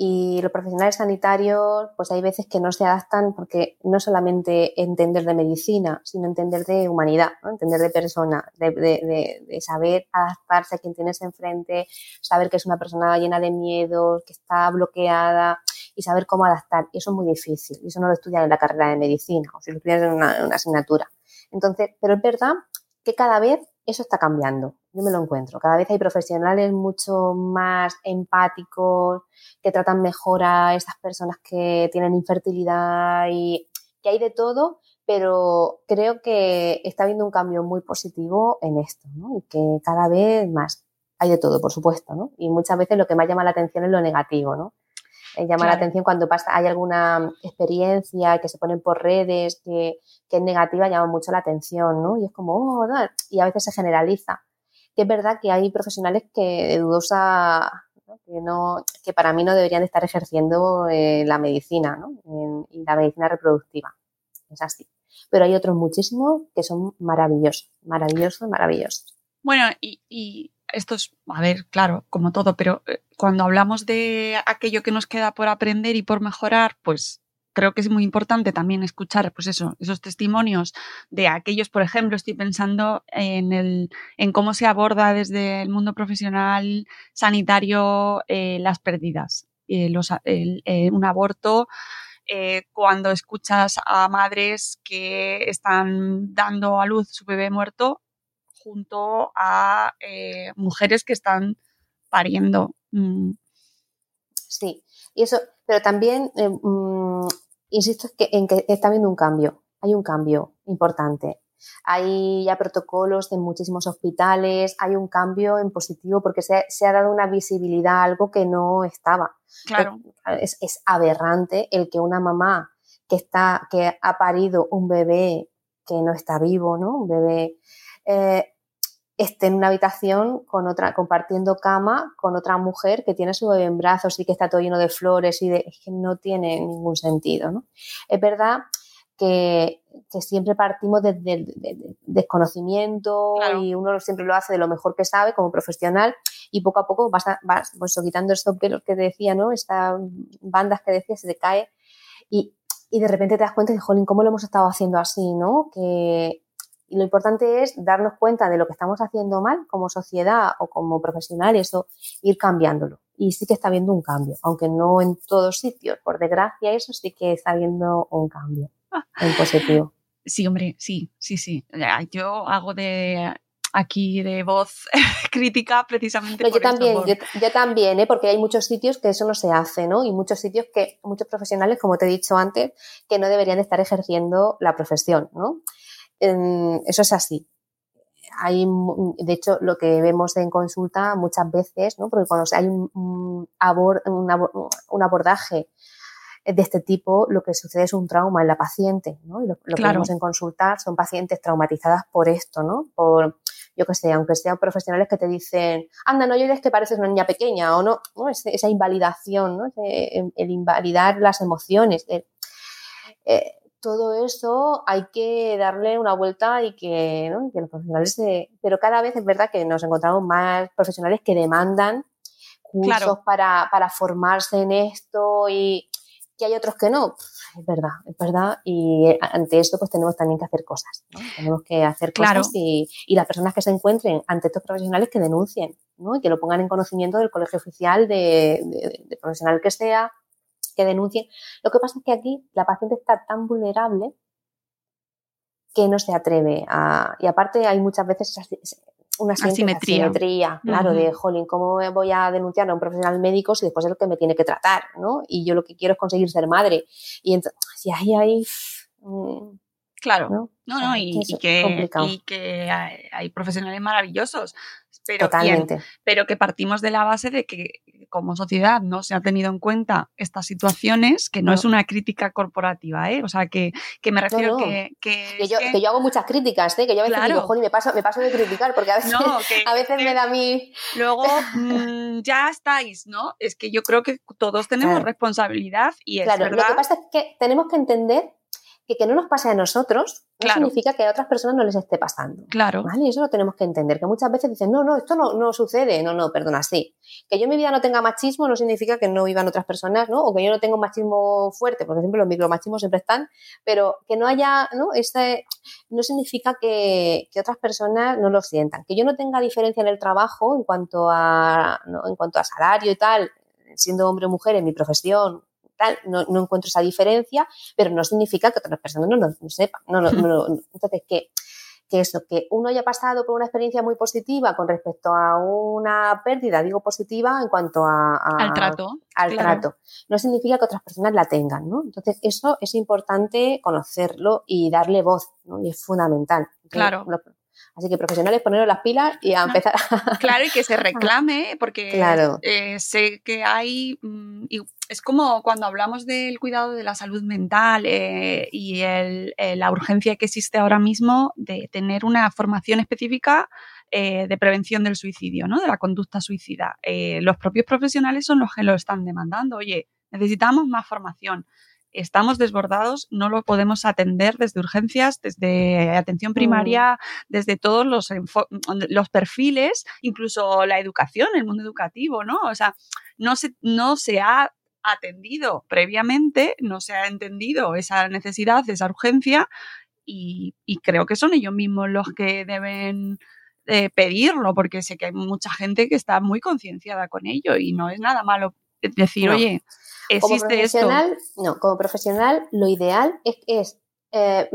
y los profesionales sanitarios, pues hay veces que no se adaptan porque no solamente entender de medicina, sino entender de humanidad, entender de persona, de, saber adaptarse a quien tienes enfrente, saber que es una persona llena de miedos, que está bloqueada y saber cómo adaptar. Y eso es muy difícil. Y eso no lo estudian en la carrera de medicina o si lo estudian en una, en una asignatura. Entonces, pero es verdad que cada vez eso está cambiando. Yo me lo encuentro. Cada vez hay profesionales mucho más empáticos, que tratan mejor a estas personas que tienen infertilidad y que hay de todo, pero creo que está habiendo un cambio muy positivo en esto, ¿no? Y que cada vez más hay de todo, por supuesto, ¿no? Y muchas veces lo que más llama la atención es lo negativo, ¿no? Eh, llama claro. la atención cuando pasa, hay alguna experiencia que se ponen por redes que, que, es negativa, llama mucho la atención, ¿no? Y es como, oh, no, y a veces se generaliza. Que es verdad que hay profesionales que de dudosa, Que, no, que para mí no deberían de estar ejerciendo eh, la medicina, ¿no? En, la medicina reproductiva. Es así. Pero hay otros muchísimos que son maravillosos, maravillosos, maravillosos. Bueno, y, y esto es, a ver, claro, como todo, pero cuando hablamos de aquello que nos queda por aprender y por mejorar, pues creo que es muy importante también escuchar, pues eso, esos testimonios de aquellos, por ejemplo, estoy pensando en, el, en cómo se aborda desde el mundo profesional sanitario eh, las pérdidas, eh, eh, un aborto. cuando escuchas a madres que están dando a luz su bebé muerto junto a mujeres que están pariendo. Mm. Sí, y eso, pero también, eh, mm, insisto que, en que está habiendo un cambio, hay un cambio importante. Hay ya protocolos en muchísimos hospitales, hay un cambio en positivo porque se, se ha dado una visibilidad a algo que no estaba. Claro. Es, es, aberrante el que una mamá que, está, que ha parido un bebé que no está vivo, ¿no? Un bebé eh, esté en una habitación con otra, compartiendo cama con otra mujer que tiene su bebé en brazos y que está todo lleno de flores y de, es que no tiene ningún sentido, ¿no? Es verdad que, que siempre partimos desde el de, de, desconocimiento claro. y uno siempre lo hace de lo mejor que sabe como profesional y poco a poco vas, a, vas pues, quitando esto que, que decía, ¿no? Estas bandas que decía, se te cae y, y de repente te das cuenta de, jolín, ¿cómo lo hemos estado haciendo así, no? Que, y lo importante es darnos cuenta de lo que estamos haciendo mal como sociedad o como profesionales o ir cambiándolo. Y sí que está habiendo un cambio, aunque no en todos sitios. Por desgracia, eso sí que está habiendo un cambio [laughs] en positivo. Sí, hombre, sí, sí, sí. Yo hago de aquí de voz [laughs] crítica precisamente Pero por yo también, por... yo, yo, también, ¿eh? porque hay muchos sitios que eso no se hace, ¿no? Y muchos sitios que, muchos profesionales, como te he dicho antes, que no deberían de estar ejerciendo la profesión, ¿no? Eso es así. Hay, de hecho, lo que vemos en consulta muchas veces, ¿no? porque cuando hay un, un, abor, un, abor, un abordaje de este tipo, lo que sucede es un trauma en la paciente, ¿no? Lo, que vemos en consultar son pacientes traumatizadas por esto, ¿no? Por, yo que sé, aunque sean profesionales que te dicen, anda, no llores que pareces una niña pequeña, o no, ¿no? esa invalidación, ¿no? El, invalidar las emociones. eh, todo eso hay que darle una vuelta y que, ¿no? que los profesionales se... Pero cada vez es verdad que nos encontramos más profesionales que demandan cursos para, para formarse en esto y que hay otros que no. Es verdad, es verdad. Y ante esto pues tenemos también que hacer cosas. ¿no? Tenemos que hacer cosas y, y, las personas que se encuentren ante estos profesionales que denuncien ¿no? y que lo pongan en conocimiento del colegio oficial de, de, de profesional que sea que denuncien. Lo que pasa es que aquí la paciente está tan vulnerable que no se atreve a... Y aparte hay muchas veces una asimetría, asimetría claro, uh -huh. de, jolín, ¿cómo voy a denunciar a un profesional médico si después es el que me tiene que tratar, ¿no? Y yo lo que quiero es conseguir ser madre. Y entonces, si ahí hay... Mm, claro, no, no, no y, y, que, y, que, hay, hay, profesionales maravillosos, pero. Bien, pero que partimos de la base de que como sociedad no se ha tenido en cuenta estas situaciones, que no, no. es una crítica corporativa, ¿eh? O sea, que, que me refiero no. Que, que, que, yo, que, yo, hago muchas críticas, ¿eh? Que yo a veces claro. digo, joder, me paso, me paso de criticar, porque a [laughs] veces, a veces me da a mí... Luego, mmm, [laughs] ya estáis, ¿no? Es que yo creo que todos tenemos claro. responsabilidad y es claro, verdad... Lo que pasa es que tenemos que entender que que no nos pase a nosotros no significa que a otras personas no les esté pasando. Claro. ¿vale? Y eso lo tenemos que entender, que muchas veces dicen, no, no, esto no, no sucede. No, no, perdona, sí. Que yo en mi vida no tenga machismo no significa que no vivan otras personas, ¿no? O que yo no tenga un machismo fuerte, porque siempre los micromachismos siempre están, pero que no haya, ¿no? Este, no significa que, que otras personas no lo sientan. Que yo no tenga diferencia en el trabajo en cuanto a, ¿no? en cuanto a salario y tal, siendo hombre o mujer en mi profesión, tal, no, no, encuentro esa diferencia, pero no significa que otras personas no lo no, no sepan. No, no, [laughs] entonces, que, que eso, que uno haya pasado por una experiencia muy positiva con respecto a una pérdida, digo positiva, en cuanto a, a al trato. Al claro. trato. No significa que otras personas la tengan, ¿no? Entonces, eso es importante conocerlo y darle voz, ¿no? Y es fundamental. Claro. Así que profesionales, poneros las pilas y a no, empezar. Claro, y que se [laughs] reclame, porque claro. eh, sé que hay. Mm, es como cuando hablamos del cuidado de la salud mental eh, y el, eh, la urgencia que existe ahora mismo de tener una formación específica eh, de prevención del suicidio, ¿no? de la conducta suicida. Los propios profesionales son los que lo están demandando. Oye, necesitamos más formación estamos desbordados, no lo podemos atender desde urgencias, desde atención primaria, mm. desde todos los, los perfiles, incluso la educación, el mundo educativo, ¿no? O sea, no se, no se ha atendido previamente, no se ha entendido esa necesidad, esa urgencia, y, y creo que son ellos mismos los que deben eh, pedirlo, porque sé que hay mucha gente que está muy concienciada con ello y no es nada malo decir, no. oye, existe como profesional, esto. No, como profesional, lo ideal es, es eh,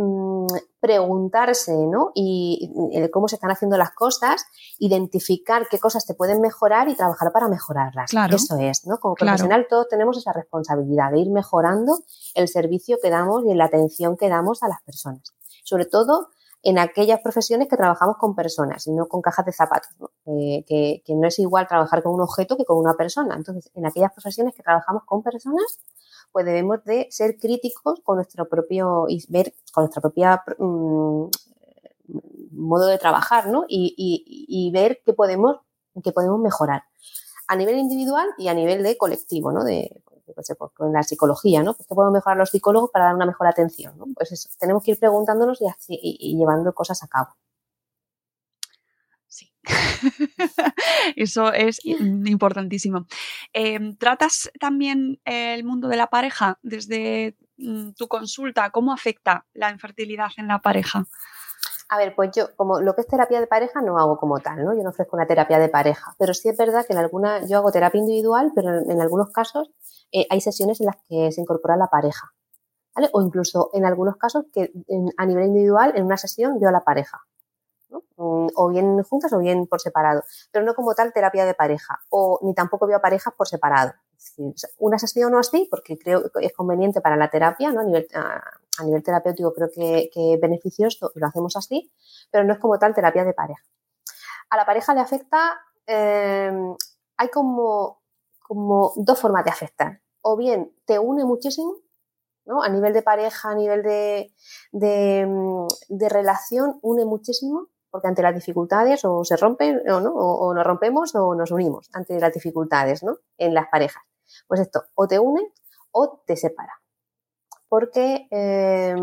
preguntarse, ¿no? Y, y, cómo se están haciendo las cosas, identificar qué cosas te pueden mejorar y trabajar para mejorarlas. Claro. Eso es, ¿no? Como profesional claro. todos tenemos esa responsabilidad de ir mejorando el servicio que damos y la atención que damos a las personas. Sobre todo en aquellas profesiones que trabajamos con personas y no con cajas de zapatos, ¿no? Eh, que, que, no es igual trabajar con un objeto que con una persona. Entonces, en aquellas profesiones que trabajamos con personas, pues debemos de ser críticos con nuestro propio, y ver con nuestra propia um, modo de trabajar, ¿no? Y, y, ver qué podemos, qué podemos mejorar a nivel individual y a nivel de colectivo, ¿no? De, pues, con la psicología, ¿no? Pues que podemos mejorar los psicólogos para dar una mejor atención, ¿no? Pues eso, tenemos que ir preguntándonos y llevando cosas a cabo. [laughs] Eso es importantísimo. Eh, ¿Tratas también el mundo de la pareja desde mm, tu consulta? ¿Cómo afecta la infertilidad en la pareja? A ver, pues yo, como lo que es terapia de pareja, no hago como tal, ¿no? Yo no ofrezco una terapia de pareja, pero sí es verdad que en alguna, yo hago terapia individual, pero en, en algunos casos eh, hay sesiones en las que se incorpora la pareja, ¿vale? O incluso en algunos casos que en, a nivel individual, en una sesión, veo a la pareja, O bien juntas o bien por separado, pero no como tal terapia de pareja, o ni tampoco veo parejas por separado. Es sesión o así, porque creo que es conveniente para la terapia, ¿no? A nivel, terapéutico creo que, que es beneficioso y lo hacemos así, pero no es como tal terapia de pareja. A la pareja le afecta, eh, hay como, como dos formas de afectar. o bien te une muchísimo, ¿no? A nivel de pareja, a nivel de, de, mm, de relación, une muchísimo, porque ante las dificultades o se rompen o no, o, nos rompemos o nos unimos ante las dificultades, ¿no? En las parejas. Pues esto, o te une o te separa. Porque eh,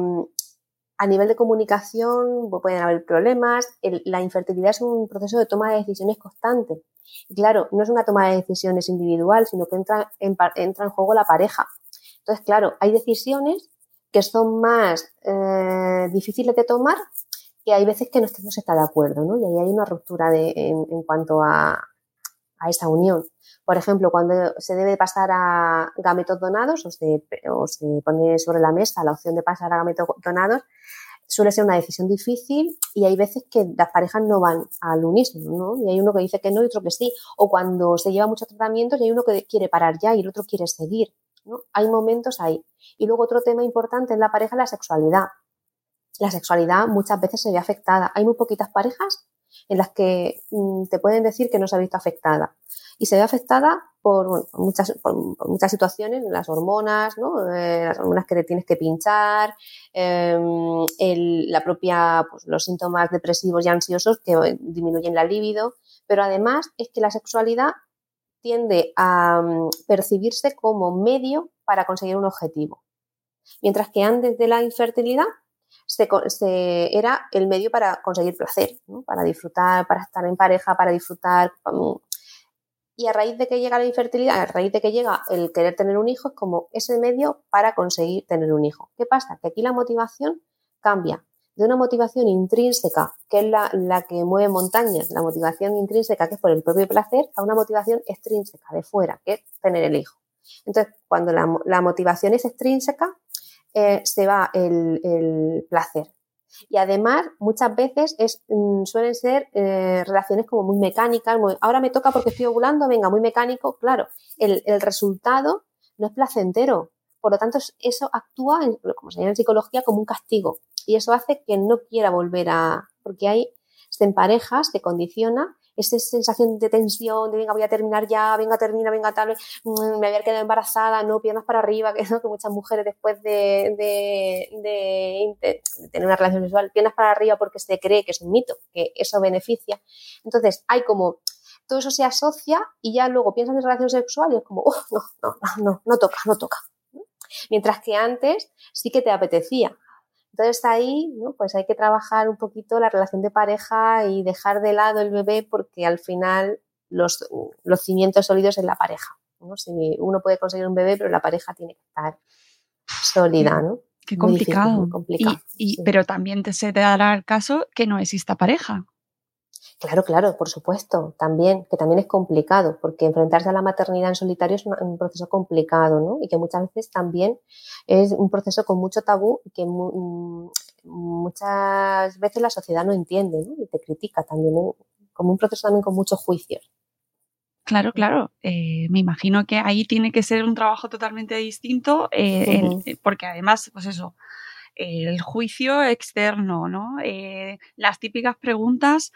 a nivel de comunicación pues, pueden haber problemas. la infertilidad es un proceso de toma de decisiones constante. Y claro, no es una toma de decisiones individual, sino que entra en, entra en juego la pareja. Entonces, claro, hay decisiones que son más eh, difíciles de tomar que hay veces que no, se está de acuerdo, ¿no? Y ahí hay una ruptura de, en, cuanto a, a, esa unión. Por ejemplo, cuando se debe pasar a gametos donados o se, pone sobre la mesa la opción de pasar a gametos donados, suele ser una decisión difícil y hay veces que las parejas no van al unísono, ¿no? Y hay uno que dice que no y otro que sí. O cuando se lleva muchos tratamientos y hay uno que quiere parar ya y el otro quiere seguir, ¿no? Hay momentos ahí. Y luego otro tema importante en la pareja es la sexualidad. La sexualidad muchas veces se ve afectada. Hay muy poquitas parejas en las que mm, te pueden decir que no se ha visto afectada. Y se ve afectada por, muchas, situaciones, las hormonas, ¿no? Eh, las hormonas que te tienes que pinchar, em, la propia, pues, los síntomas depresivos y ansiosos que disminuyen la libido, pero además es que la sexualidad tiende a mm, percibirse como medio para conseguir un objetivo. Mientras que antes de la infertilidad se, era el medio para conseguir placer, para disfrutar, para estar en pareja, para disfrutar. Y a raíz de que llega la infertilidad, a raíz de que llega el querer tener un hijo, es como ese medio para conseguir tener un hijo. ¿Qué pasa? Que aquí la motivación cambia de una motivación intrínseca, que es la, la, que mueve montañas, la motivación intrínseca, que es por el propio placer, a una motivación extrínseca, de fuera, que es tener el hijo. Entonces, cuando la, la motivación es extrínseca, eh, se va el, placer. Y además, muchas veces es, mm, suelen ser eh, relaciones como muy mecánicas, ahora me toca porque estoy ovulando, venga, muy mecánico, claro, el, resultado no es placentero. Por lo tanto, eso actúa, como se llama en psicología, como un castigo. Y eso hace que no quiera volver a, porque hay, en parejas, te condiciona esa sensación de tensión, de venga, voy a terminar ya, venga, termina, venga, tal, mm, me había quedado embarazada, no, piernas para arriba, [laughs] que, ¿no? que muchas mujeres después de, tener una relación sexual, piernas para arriba porque se cree que es un mito, que eso beneficia. Entonces, hay como todo eso se asocia y ya luego piensas en relación sexual y es como, no, no, no, no, no toca, no toca. Mientras que antes sí que te apetecía. Entonces ahí, ¿no? pues hay que trabajar un poquito la relación de pareja y dejar de lado el bebé porque al final los, los cimientos sólidos en la pareja. ¿no? Si uno puede conseguir un bebé, pero la pareja tiene que estar sólida, ¿no? Qué complicado. y, Pero también te se te dará el caso que no exista pareja. Claro, claro, por supuesto, también, que también es complicado, porque enfrentarse a la maternidad en solitario es un proceso complicado, ¿no? Y que muchas veces también es un proceso con mucho tabú y que mm, muchas veces la sociedad no entiende, ¿no? Y te critica también, como un proceso también con muchos juicios. Claro, claro. Eh, me imagino que ahí tiene que ser un trabajo totalmente distinto, eh, porque además, pues eso, el juicio externo, ¿no? Eh, las típicas preguntas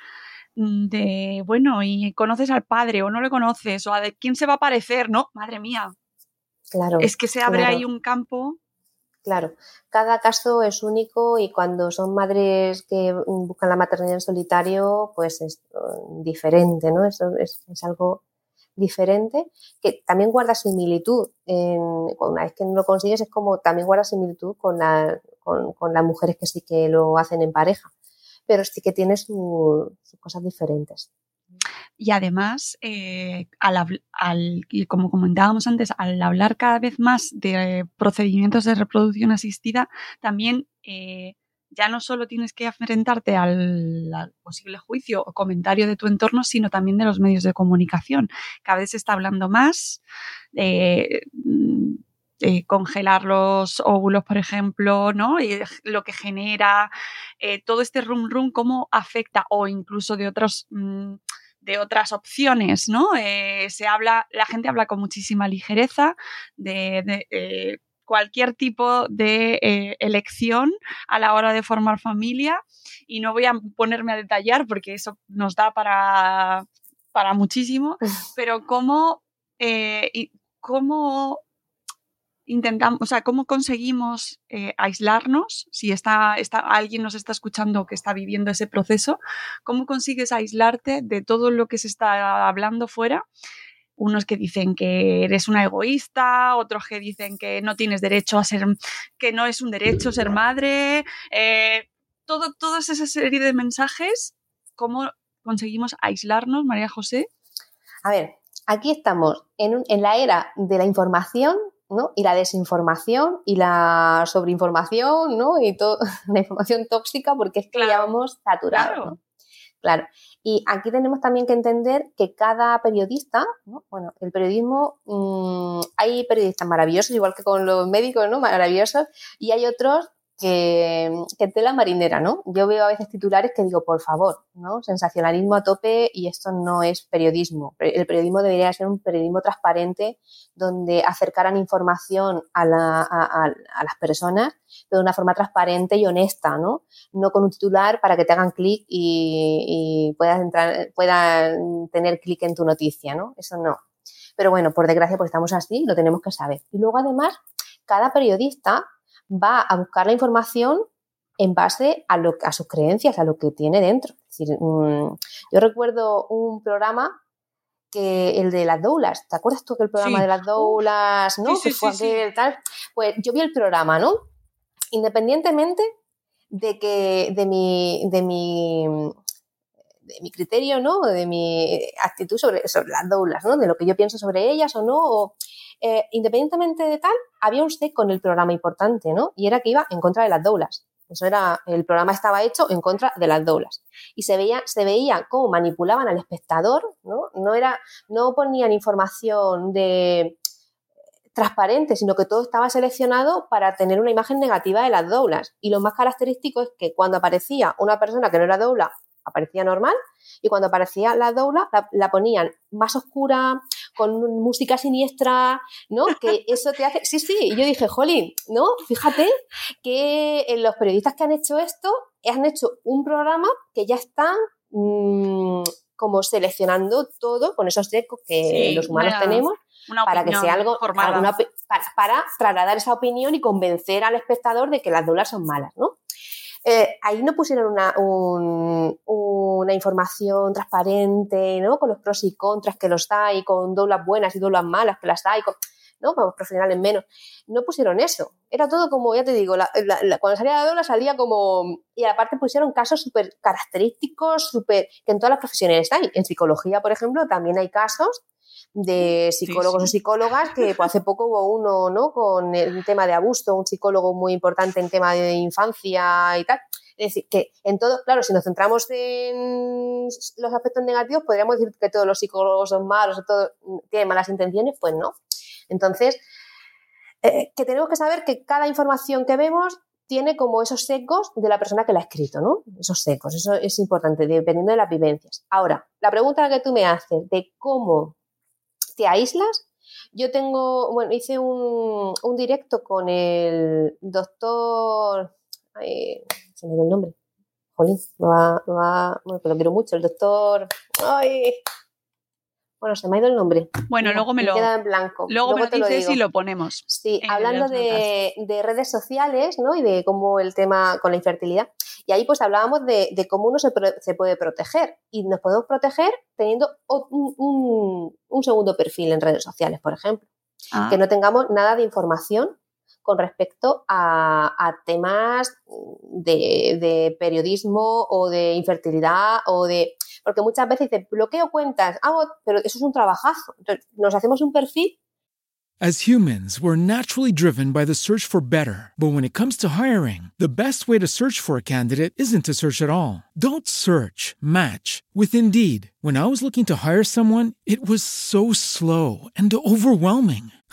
Mm, de, bueno, y conoces al padre o no le conoces, o a de quién se va a parecer, ¿no? Madre mía. Claro. Es que se abre ahí un campo. Claro, cada caso es único y cuando son madres que buscan la maternidad en solitario, pues es mm, diferente, ¿no? Eso es, algo diferente que también guarda similitud. En, una vez que no lo consigues, es como también guarda similitud con, la, con las mujeres que sí que lo hacen en pareja pero sí que tiene sus cosas diferentes. Y además, eh, al, como comentábamos antes, al hablar cada vez más de procedimientos de reproducción asistida, también eh, ya no solo tienes que enfrentarte al, posible juicio o comentario de tu entorno, sino también de los medios de comunicación. Cada vez se está hablando más. Eh, eh, congelar los óvulos, por ejemplo, ¿no? Y lo que genera eh, todo este rum rum, cómo afecta, o incluso de otros. Mm, de otras opciones, ¿no? Eh, se habla, la gente habla con muchísima ligereza de, cualquier tipo de elección a la hora de formar familia y no voy a ponerme a detallar porque eso nos da para, para muchísimo, pero cómo, cómo intentamos, o sea, cómo conseguimos eh, aislarnos, si está, está, alguien nos está escuchando que está viviendo ese proceso, cómo consigues aislarte de todo lo que se está hablando fuera. Unos que dicen que eres una egoísta, otros que dicen que no tienes derecho a ser, que no es un derecho ser madre, eh, todo, toda esa serie de mensajes, ¿cómo conseguimos aislarnos, María José? A ver, aquí estamos en, en la era de la información ¿no? Y la desinformación y la sobreinformación, ¿no? Y toda [laughs] la información tóxica porque es que ya vamos saturados. Claro. claro. Y aquí tenemos también que entender que cada periodista, ¿no? bueno, el periodismo, mmm, hay periodistas maravillosos, igual que con los médicos, ¿no? Maravillosos, y hay otros que, que tela marinera, ¿no? Yo veo a veces titulares que digo, por favor, ¿no? Sensacionalismo a tope y esto no es periodismo. El periodismo debería ser un periodismo transparente donde acercaran información a, la, a, a las personas de una forma transparente y honesta, ¿no? No con un titular para que te hagan clic y, y, puedas entrar, puedan tener clic en tu noticia, ¿no? Eso no. Pero bueno, por desgracia, pues estamos así, lo tenemos que saber. Y luego, además, cada periodista va a buscar la información en base a, lo, a sus creencias, a lo que tiene dentro. Es decir, yo recuerdo un programa que el de las doulas, ¿te acuerdas tú que el programa sí. de las doulas, no? Sí, sí, aquel, tal. Pues yo vi el programa, ¿no? Independientemente de que de mi, de mi de mi criterio, ¿no? De mi actitud sobre, sobre las doulas, ¿no? De lo que yo pienso sobre ellas o no. O, eh, independientemente de tal, había un seco en el programa importante, ¿no? Y era que iba en contra de las doulas. Eso era, el programa estaba hecho en contra de las doulas. Y se veía, se veía cómo manipulaban al espectador, ¿no? No era, no ponían información de transparente, sino que todo estaba seleccionado para tener una imagen negativa de las doulas. Y lo más característico es que cuando aparecía una persona que no era doula, aparecía normal, y cuando aparecía la doula, la, la ponían más oscura, con música siniestra, ¿no? Que [laughs] eso te hace... Sí, sí, y yo dije, jolín, ¿no? Fíjate que los periodistas que han hecho esto han hecho un programa que ya están mmm, como seleccionando todo con esos ecos que sí, los humanos tenemos una para que sea algo una, para, para, trasladar esa opinión y convencer al espectador de que las doulas son malas, ¿no? Eh, ahí no pusieron una, un, una, información transparente, ¿no? Con los pros y contras que los hay, con doulas buenas y doulas malas que las hay, con, ¿no? Con profesionales menos. No pusieron eso. Era todo como, ya te digo, la, cuando salía la doula salía como... Y aparte pusieron casos súper característicos, súper... que en todas las profesiones hay. En psicología, por ejemplo, también hay casos de psicólogos sí, sí. o psicólogas que pues, hace poco hubo uno no con el tema de abuso un psicólogo muy importante en tema de infancia y tal es decir que en todo claro si nos centramos en los aspectos negativos podríamos decir que todos los psicólogos son malos o todos tienen malas intenciones pues no entonces eh, que tenemos que saber que cada información que vemos tiene como esos secos de la persona que la ha escrito, ¿no? Esos secos, eso es importante, dependiendo de las vivencias. Ahora, la pregunta que tú me haces de cómo te aíslas. Yo tengo, bueno, hice un, un directo con el doctor, ay, se me dio el nombre, jolín, no va, no va, bueno, que lo quiero mucho, el doctor, ay, bueno, se me ha ido el nombre. Bueno, luego me, me lo. Queda en blanco. Luego, luego me lo dices lo y lo ponemos. Sí, hablando de, de, redes sociales, ¿no? Y de cómo el tema con la infertilidad. Y ahí pues hablábamos de, de cómo uno se, se, puede proteger. Y nos podemos proteger teniendo un, un, un segundo perfil en redes sociales, por ejemplo. Ah. Que no tengamos nada de información con respecto a, a temas de, de, periodismo o de infertilidad o de... Porque muchas veces dicen, bloqueo cuentas, hago, pero eso es un trabajazo. Entonces, nos hacemos un perfil As humans, we're naturally driven by the search for better. But when it comes to hiring, the best way to search for a candidate isn't to search at all. Don't search, match with Indeed. When I was looking to hire someone, it was so slow and overwhelming.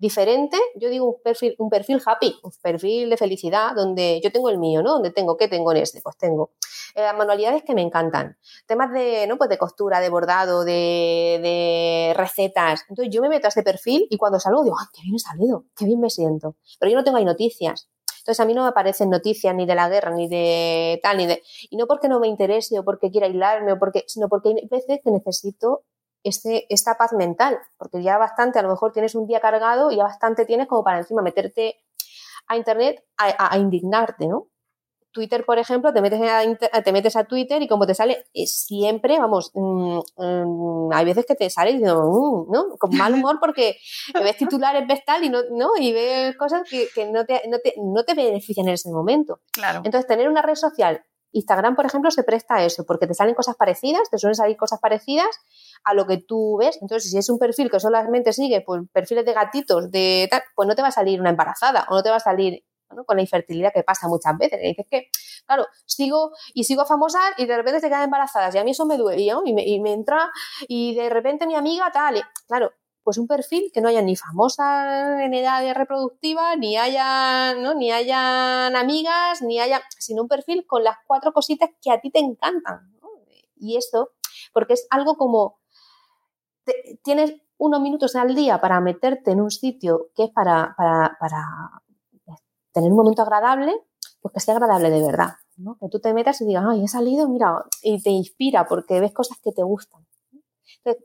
Diferente, yo digo un perfil, un perfil happy, un perfil de felicidad, donde yo tengo el mío, ¿no? Donde tengo, ¿qué tengo en este? Pues tengo eh, manualidades que me encantan, temas de, ¿no? Pues de costura, de bordado, de, de, recetas. Entonces yo me meto a este perfil y cuando salgo digo, ¡ay, qué bien he salido! ¡Qué bien me siento! Pero yo no tengo ahí noticias. Entonces a mí no me aparecen noticias ni de la guerra, ni de tal, ni de... Y no porque no me interese o porque quiera aislarme, o porque, sino porque hay veces que necesito este, esta paz mental, porque ya bastante, a lo mejor tienes un día cargado y ya bastante tienes como para encima meterte a internet a, a, indignarte, ¿no? Twitter, por ejemplo, te metes, a, te metes a Twitter y como te sale, es siempre, vamos, mmm, mmm, hay veces que te sale diciendo, mmm, ¿no? Con mal humor porque [laughs] ves titulares, ves tal y no, ¿no? Y ves cosas que, que no, te, no, te, no te benefician en ese momento. Claro. Entonces, tener una red social Instagram, por ejemplo, se presta a eso, porque te salen cosas parecidas, te suelen salir cosas parecidas a lo que tú ves. Entonces, si es un perfil que solamente sigue pues, perfiles de gatitos, de tal, pues no te va a salir una embarazada o no te va a salir con la infertilidad que pasa muchas veces. Y dices que, claro, sigo y sigo famosa y de repente se quedan embarazadas y a mí eso me duele ¿no? y, me, y me entra y de repente mi amiga tal. Y, claro, pues un perfil que no haya ni famosa en edad reproductiva, ni haya, ¿no? ni hayan amigas, ni haya, sino un perfil con las cuatro cositas que a ti te encantan. ¿no? Y esto, porque es algo como, te, tienes unos minutos al día para meterte en un sitio que es para, para, para tener un momento agradable, pues que sea agradable de verdad. ¿no? Que tú te metas y digas, ay, he salido, mira, y te inspira porque ves cosas que te gustan. Entonces,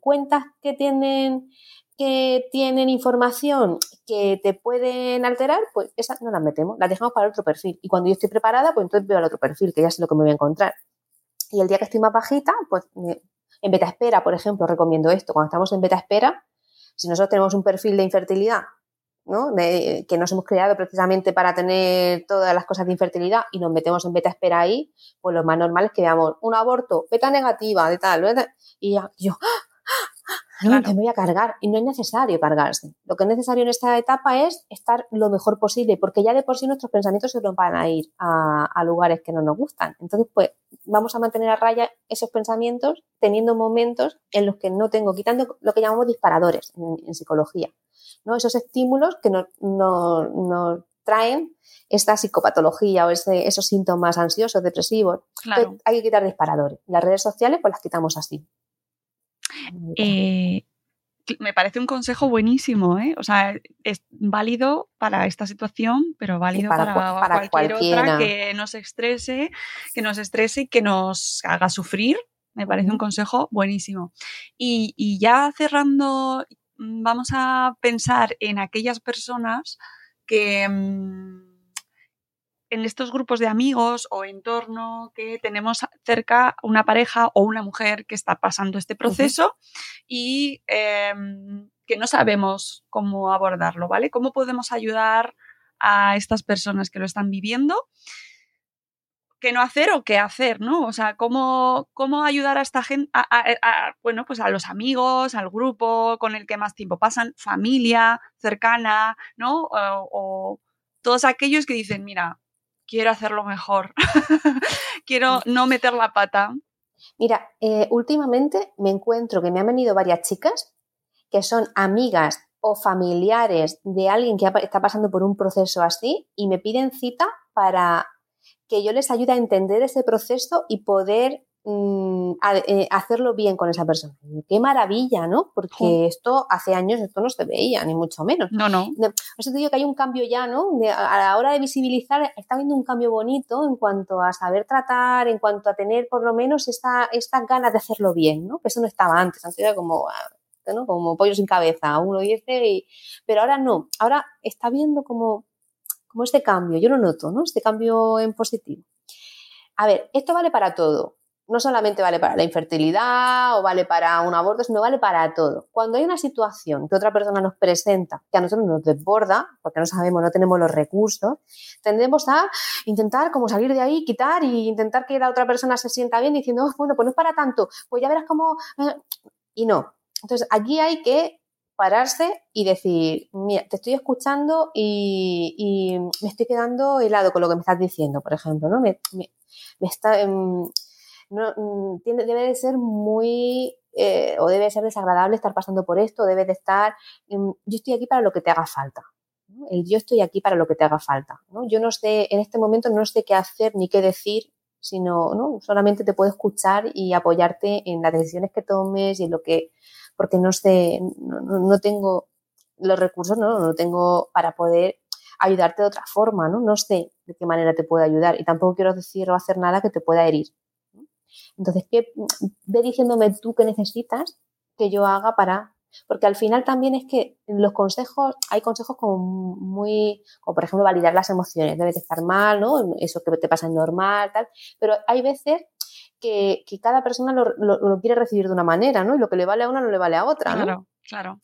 cuentas que tienen que tienen información que te pueden alterar, pues esas no las metemos, las dejamos para otro perfil. Y cuando yo estoy preparada, pues entonces veo al otro perfil, que ya sé lo que me voy a encontrar. Y el día que estoy más bajita, pues en beta espera, por ejemplo, recomiendo esto. Cuando estamos en beta espera, si nosotros tenemos un perfil de infertilidad, ¿no? De, que nos hemos creado precisamente para tener todas las cosas de infertilidad y nos metemos en beta espera ahí, pues lo más normal es que veamos un aborto, beta negativa, de tal, beta, y yo, claro. que me voy a cargar. Y no es necesario cargarse. Lo que es necesario en esta etapa es estar lo mejor posible, porque ya de por sí nuestros pensamientos se nos van a ir a, a lugares que no nos gustan. Entonces, pues, vamos a mantener a raya esos pensamientos teniendo momentos en los que no tengo, quitando lo que llamamos disparadores en, en psicología. ¿No? Esos estímulos que nos no, no traen esta psicopatología o ese, esos síntomas ansiosos, depresivos. Claro. Entonces, hay que quitar disparadores. Las redes sociales, pues las quitamos así. Eh, me parece un consejo buenísimo, ¿eh? O sea, es válido para esta situación, pero válido para, para, para cualquier cualquiera. otra que nos estrese, que nos estrese y que nos haga sufrir. Me parece un consejo buenísimo. Y, y ya cerrando, vamos a pensar en aquellas personas que mmm, en estos grupos de amigos o entorno que tenemos cerca una pareja o una mujer que está pasando este proceso uh -huh. y eh, que no sabemos cómo abordarlo, ¿vale? ¿Cómo podemos ayudar a estas personas que lo están viviendo? Qué no hacer o qué hacer, ¿no? O sea, cómo, cómo ayudar a esta gente, a, bueno, pues a los amigos, al grupo con el que más tiempo pasan, familia cercana, ¿no? O, o todos aquellos que dicen, mira, quiero hacerlo mejor, [laughs] quiero no meter la pata. Mira, eh, últimamente me encuentro que me han venido varias chicas que son amigas o familiares de alguien que está pasando por un proceso así y me piden cita para que yo les ayude a entender ese proceso y poder a, eh, hacerlo bien con esa persona. Qué maravilla, ¿no? Porque sí. esto hace años esto no se veía, ni mucho menos. No, no. De, eso te digo que hay un cambio ya, ¿no? De, a la hora de visibilizar está habiendo un cambio bonito en cuanto a saber tratar, en cuanto a tener por lo menos esta, estas ganas de hacerlo bien, ¿no? Que eso no estaba antes, antes era como... ¿no? Como pollo sin cabeza, uno dice, y... pero ahora no, ahora está viendo como, como este cambio, yo lo noto, ¿no? Este cambio en positivo. A ver, esto vale para todo no solamente vale para la infertilidad o vale para un aborto, sino vale para todo. Cuando hay una situación que otra persona nos presenta, que a nosotros nos desborda, porque no sabemos, no tenemos los recursos, tendemos a intentar como salir de ahí, quitar y intentar que la otra persona se sienta bien diciendo, oh, bueno, pues no es para tanto, pues ya verás cómo... Eh", y no. Entonces, aquí hay que pararse y decir, mira, te estoy escuchando y, me estoy quedando helado con lo que me estás diciendo, por ejemplo, ¿no? Me, está... Em, no, mm, tiene, debe de ser muy eh, o debe ser desagradable estar pasando por esto, debe de estar, yo estoy aquí para lo que te haga falta. El yo estoy aquí para lo que te haga falta. Yo no sé, en este momento no sé qué hacer ni qué decir, sino ¿no? solamente te puedo escuchar y apoyarte en las decisiones que tomes y en lo que, porque no sé, no, no tengo los recursos, ¿no? no tengo para poder ayudarte de otra forma, ¿no? No sé de qué manera te puedo ayudar y tampoco quiero decir o hacer nada que te pueda herir. Entonces, ¿qué, ve diciéndome tú qué necesitas que yo haga para... Porque al final también es que los consejos, hay consejos como muy, como por ejemplo validar las emociones, debes estar mal, ¿no? Eso que te pasa es normal, tal. Pero hay veces que, cada persona lo, quiere recibir de una manera, ¿no? Y lo que le vale a una no le vale a otra, ¿no? Claro, claro.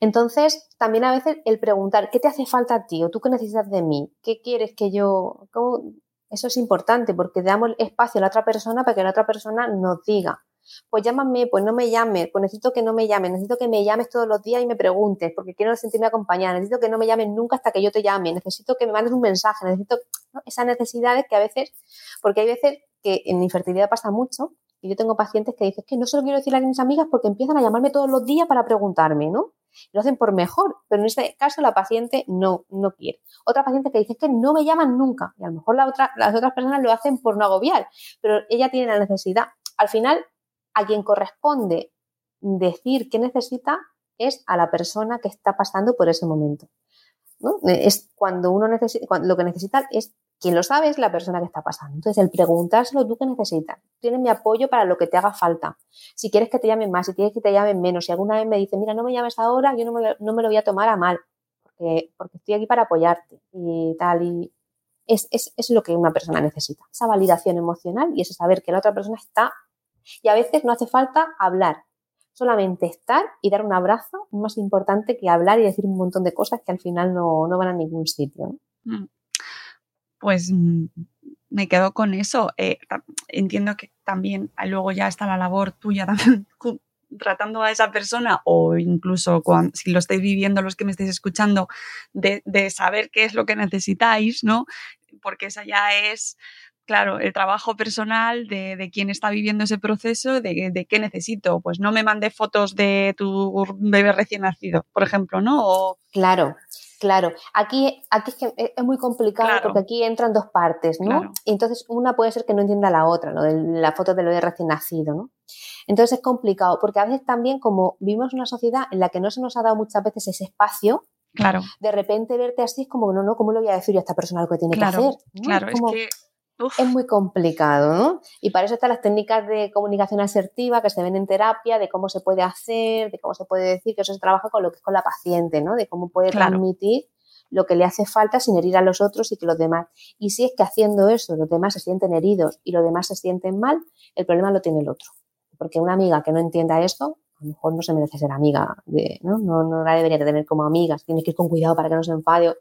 Entonces, también a veces el preguntar, ¿qué te hace falta a ti? ¿O tú qué necesitas de mí? ¿Qué quieres que yo...? Eso es importante porque damos espacio a la otra persona para que la otra persona nos diga, pues llámame, pues no me llames, pues necesito que no me llames, necesito que me llames todos los días y me preguntes, porque quiero sentirme acompañada, necesito que no me llames nunca hasta que yo te llame, necesito que me mandes un mensaje, necesito esas necesidades que a veces, porque hay veces que en infertilidad pasa mucho, y yo tengo pacientes que dicen que no se lo quiero decir a mis amigas porque empiezan a llamarme todos los días para preguntarme, ¿no? Lo hacen por mejor, pero en este caso la paciente no, no quiere. Otra paciente que dice que no me llaman nunca y a lo mejor la otra, las otras personas lo hacen por no agobiar, pero ella tiene la necesidad. Al final, a quien corresponde decir qué necesita es a la persona que está pasando por ese momento. ¿no? Es cuando uno necesita, lo que necesita es quien lo sabe es la persona que está pasando. Entonces, el preguntárselo, ¿tú qué necesitas? Tienes mi apoyo para lo que te haga falta. Si quieres que te llamen más, si quieres que te llamen menos, si alguna vez me dice, mira, no me llames ahora, yo no me, lo voy a tomar a mal, porque, estoy aquí para apoyarte y tal. Y es, lo que una persona necesita, esa validación emocional y ese saber que la otra persona está. Y a veces no hace falta hablar, solamente estar y dar un abrazo más importante que hablar y decir un montón de cosas que al final no, no van a ningún sitio. Mm pues mm, me quedo con eso. Eh, entiendo que también luego ya está la labor tuya [laughs] también tratando a esa persona o incluso si lo estáis viviendo los que me estáis escuchando, de, saber qué es lo que necesitáis, ¿no? Porque esa ya es, claro, el trabajo personal de, quien está viviendo ese proceso, de, qué necesito. Pues no me mande fotos de tu bebé recién nacido, por ejemplo, ¿no? Claro. Claro, aquí, aquí es, que es muy complicado porque aquí entran dos partes, ¿no? Y entonces una puede ser que no entienda la otra, lo de la foto del bebé recién nacido, ¿no? Entonces es complicado porque a veces también como vivimos una sociedad en la que no se nos ha dado muchas veces ese espacio, Claro. De repente verte así es como, no, no, ¿cómo le voy a decir yo a esta persona lo que tiene que hacer? Claro, es, que es muy complicado, ¿no? Y para eso están las técnicas de comunicación asertiva que se ven en terapia, de cómo se puede hacer, de cómo se puede decir, que eso se trabaja con lo que es con la paciente, ¿no? De cómo puede transmitir lo que le hace falta sin herir a los otros y que los demás. Y si es que haciendo eso los demás se sienten heridos y los demás se sienten mal, el problema lo tiene el otro. Porque una amiga que no entienda esto, a lo mejor no se merece ser amiga, de, ¿no? No, no la debería tener como amiga, tienes que ir con cuidado para que no se enfade,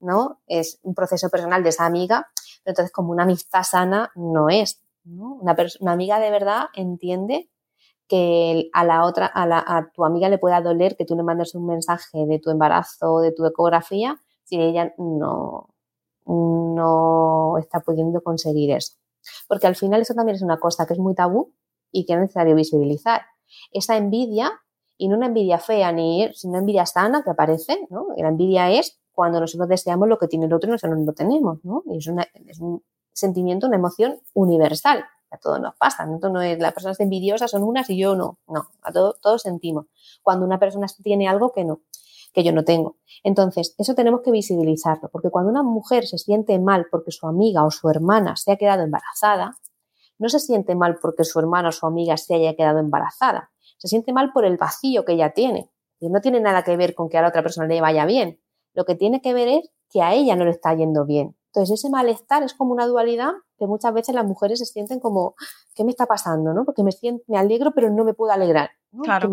¿no? Es un proceso personal de esa amiga entonces, como una amistad sana no es. Una, una amiga de verdad entiende que a la otra, a, la, a, tu amiga le pueda doler que tú le mandes un mensaje de tu embarazo, de tu ecografía, si ella no, no está pudiendo conseguir eso. Porque al final eso también es una cosa que es muy tabú y que es necesario visibilizar. Esa envidia, y no una envidia fea, ni sino una envidia sana que aparece, ¿no? La envidia es cuando nosotros deseamos lo que tiene el otro y nosotros no lo tenemos, ¿no? Y es, un sentimiento, una emoción universal. A todos nos pasa, ¿no? no es, las personas envidiosas son unas y yo no. No, a todos, todos sentimos. Cuando una persona tiene algo que no, que yo no tengo. Entonces, eso tenemos que visibilizarlo, porque cuando una mujer se siente mal porque su amiga o su hermana se ha quedado embarazada, no se siente mal porque su hermana o su amiga se haya quedado embarazada, Se siente mal por el vacío que ella tiene. Y no tiene nada que ver con que a la otra persona le vaya bien. Lo que tiene que ver es que a ella no le está yendo bien. Entonces, ese malestar es como una dualidad que muchas veces las mujeres se sienten como, ¿qué me está pasando? ¿no? Porque me, siento, me alegro, pero no me puedo alegrar. Claro.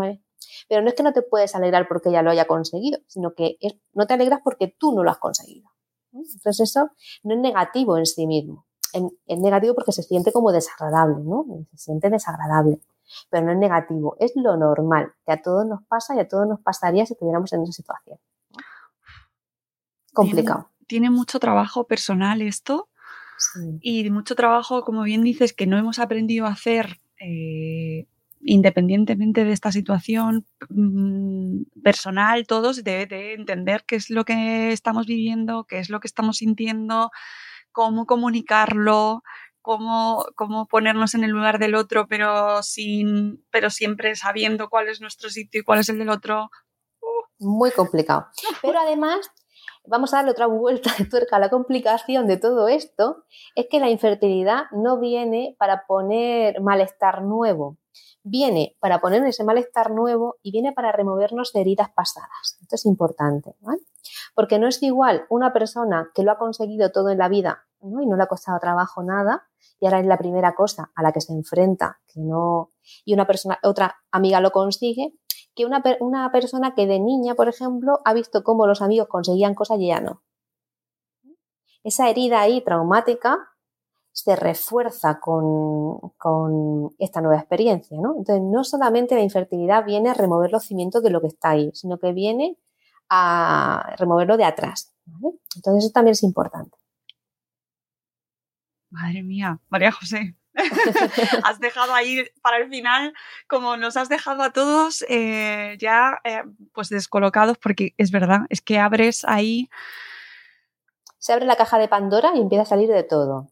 Pero no es que no te puedes alegrar porque ella lo haya conseguido, sino que no te alegras porque tú no lo has conseguido. Entonces, eso no es negativo en sí mismo. Es negativo porque se siente como desagradable, ¿no? Se siente desagradable. Pero no es negativo, es lo normal, que a todos nos pasa y a todos nos pasaría si estuviéramos en esa situación. Complicado tiene mucho trabajo personal esto y mucho trabajo, como bien dices, que no hemos aprendido a hacer eh, independientemente de esta situación mm, personal, todos de, de entender qué es lo que estamos viviendo, qué es lo que estamos sintiendo, cómo comunicarlo, Cómo, cómo, ponernos en el lugar del otro, pero sin, pero siempre sabiendo cuál es nuestro sitio y cuál es el del otro. Muy complicado. Pero además vamos a darle otra vuelta de tuerca a la complicación de todo esto, es que la infertilidad no viene para poner malestar nuevo, viene para poner ese malestar nuevo y viene para removernos de heridas pasadas. Esto es importante, ¿vale? Porque no es igual una persona que lo ha conseguido todo en la vida y no le ha costado trabajo nada y ahora es la primera cosa a la que se enfrenta, que no y una persona otra amiga lo consigue que una, una persona que de niña, por ejemplo, ha visto cómo los amigos conseguían cosas y ya no. Esa herida ahí traumática se refuerza con, con, esta nueva experiencia, ¿no? Entonces, no solamente la infertilidad viene a remover los cimientos de lo que está ahí, sino que viene a removerlo de atrás. Entonces, eso también es importante. Madre mía, María José, [laughs] has dejado ahí para el final, como nos has dejado a todos eh, ya eh, pues descolocados, porque es verdad, es que abres ahí. Se abre la caja de Pandora y empieza a salir de todo.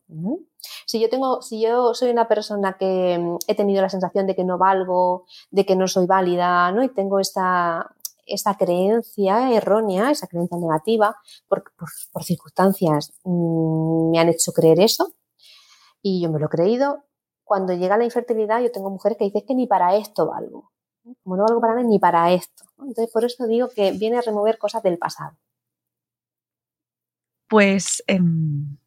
Si yo tengo, si yo soy una persona que mm, he tenido la sensación de que no valgo, de que no soy válida, ¿no? Y tengo esta, esa creencia errónea, esa creencia negativa, por, por circunstancias mm, me han hecho creer eso, y yo me lo he creído. Cuando llega la infertilidad, yo tengo mujeres que dicen que ni para esto valgo. Como no valgo para nada, ni para esto. Entonces, por eso digo que viene a remover cosas del pasado. Pues em,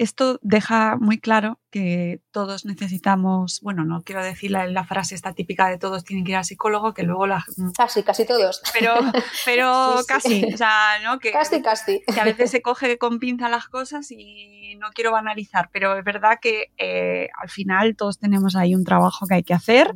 esto deja muy claro que todos necesitamos, bueno, no quiero decir la, frase esta típica de todos tienen que ir al psicólogo, que luego la... Mm, casi, casi todos. Pero, [laughs] pero casi, o sea, ¿no? Que, casi, casi. Que a veces se coge con pinza las cosas y no quiero banalizar, pero es verdad que eh, al final todos tenemos ahí un trabajo que hay que hacer.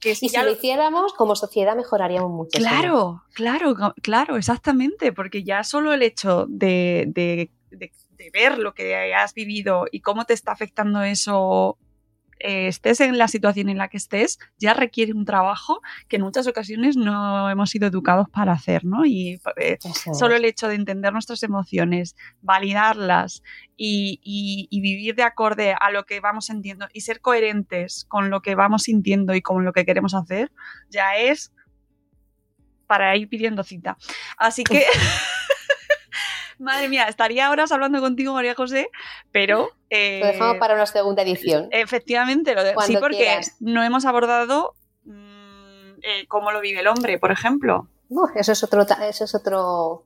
Que si y si lo hiciéramos, como sociedad mejoraríamos mucho. Claro, claro, claro, exactamente, porque ya solo el hecho de, de de ver lo que has vivido y cómo te está afectando eso eh, estés en la situación en la que estés, ya requiere un trabajo que en muchas ocasiones no hemos sido educados para hacer, ¿no? Y eh, solo el hecho de entender nuestras emociones, validarlas y, vivir de acorde a lo que vamos sintiendo y ser coherentes con lo que vamos sintiendo y con lo que queremos hacer, ya es para ir pidiendo cita. Así que... Madre mía, estaría horas hablando contigo, María José, pero... lo dejamos para una segunda edición. Efectivamente, lo de, sí, porque no hemos abordado mm, eh, cómo lo vive el hombre, por ejemplo. eso es otro, eso es otro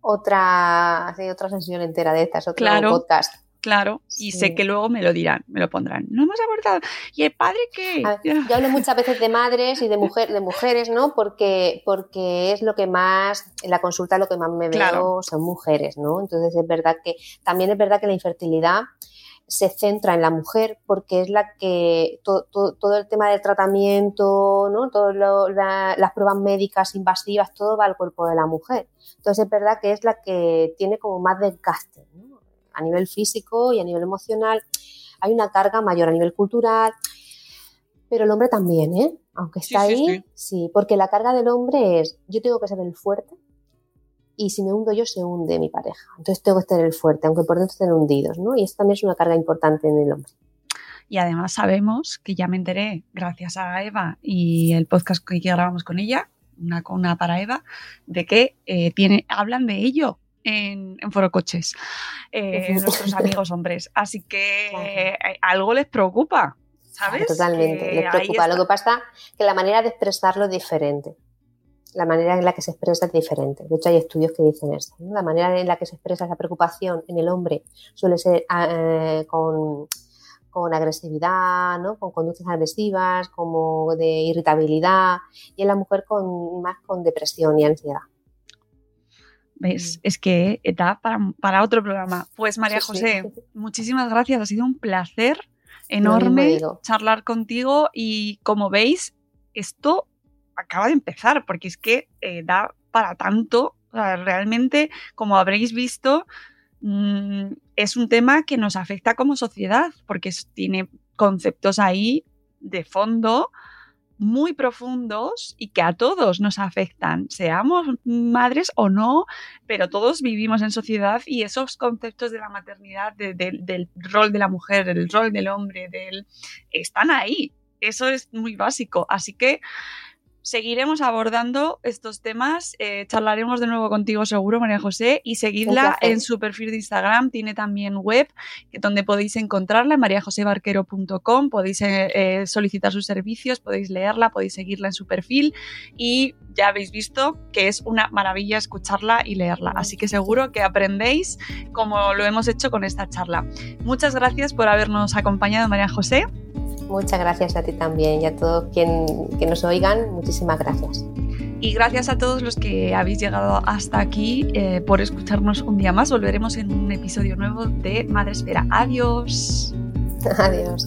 otra, otra sesión entera de estas, otro podcast. Claro, y sé que luego me lo dirán, me lo pondrán. No hemos abordado. ¿Y el padre qué? yo hablo muchas veces de madres y de, [laughs] mujer, de mujeres, ¿no? Porque, porque es lo que más, en la consulta lo que más me veo son mujeres, ¿no? Entonces es verdad que, también es verdad que la infertilidad se centra en la mujer porque es la que todo el tema del tratamiento, ¿no? todas las pruebas médicas invasivas, todo va al cuerpo de la mujer. Entonces es verdad que es la que tiene como más desgaste. ¿no? A nivel físico y a nivel emocional. Hay una carga mayor a nivel cultural, pero el hombre también, ¿eh? Aunque está ahí, sí, porque la carga del hombre es, yo tengo que ser el fuerte y si me hundo yo se hunde mi pareja. Entonces tengo que ser el fuerte, aunque por dentro estén hundidos, ¿no? Y eso también es una carga importante en el hombre. Y además sabemos que ya me enteré, gracias a Eva y el podcast que grabamos con ella, una, una para Eva, de que eh, tiene, hablan de ello en, en Foro Coches, eh, nuestros amigos hombres. Así que eh, algo les preocupa. ¿sabes? Totalmente, Que les preocupa. Lo que pasa es que la manera de expresarlo es diferente. La manera en la que se expresa es diferente. De hecho, hay estudios que dicen esto. ¿no? La manera en la que se expresa esa preocupación en el hombre suele ser eh, con, con agresividad, ¿no? con conductas agresivas, como de irritabilidad, y en la mujer con, más con depresión y ansiedad. ¿Ves? Es que da para, para otro programa. Pues María Sí, sí. José, muchísimas gracias. Ha sido un placer enorme charlar contigo y como veis, esto acaba de empezar porque es que eh, da para tanto. O sea, realmente, como habréis visto, mm, es un tema que nos afecta como sociedad porque tiene conceptos ahí de fondo muy profundos y que a todos nos afectan, seamos madres o no, pero todos vivimos en sociedad y esos conceptos de la maternidad, de- de- del rol de la mujer, del rol del hombre, del, están ahí. Eso es muy básico. Así que seguiremos abordando estos temas. eh, charlaremos de nuevo contigo seguro, María José, y seguidla en su perfil de Instagram. Tiene también web donde podéis encontrarla, mariajosebarquero.com. Podéis eh, eh, solicitar sus servicios, podéis leerla, podéis seguirla en su perfil y ya habéis visto que es una maravilla escucharla y leerla. Así que seguro que aprendéis como lo hemos hecho con esta charla. Muchas gracias por habernos acompañado, María José. Muchas gracias a ti también y a todos quien, que nos oigan. Muchísimas gracias. Y gracias a todos los que habéis llegado hasta aquí eh, por escucharnos un día más. Volveremos en un episodio nuevo de Madre Espera. Adiós. [laughs] Adiós.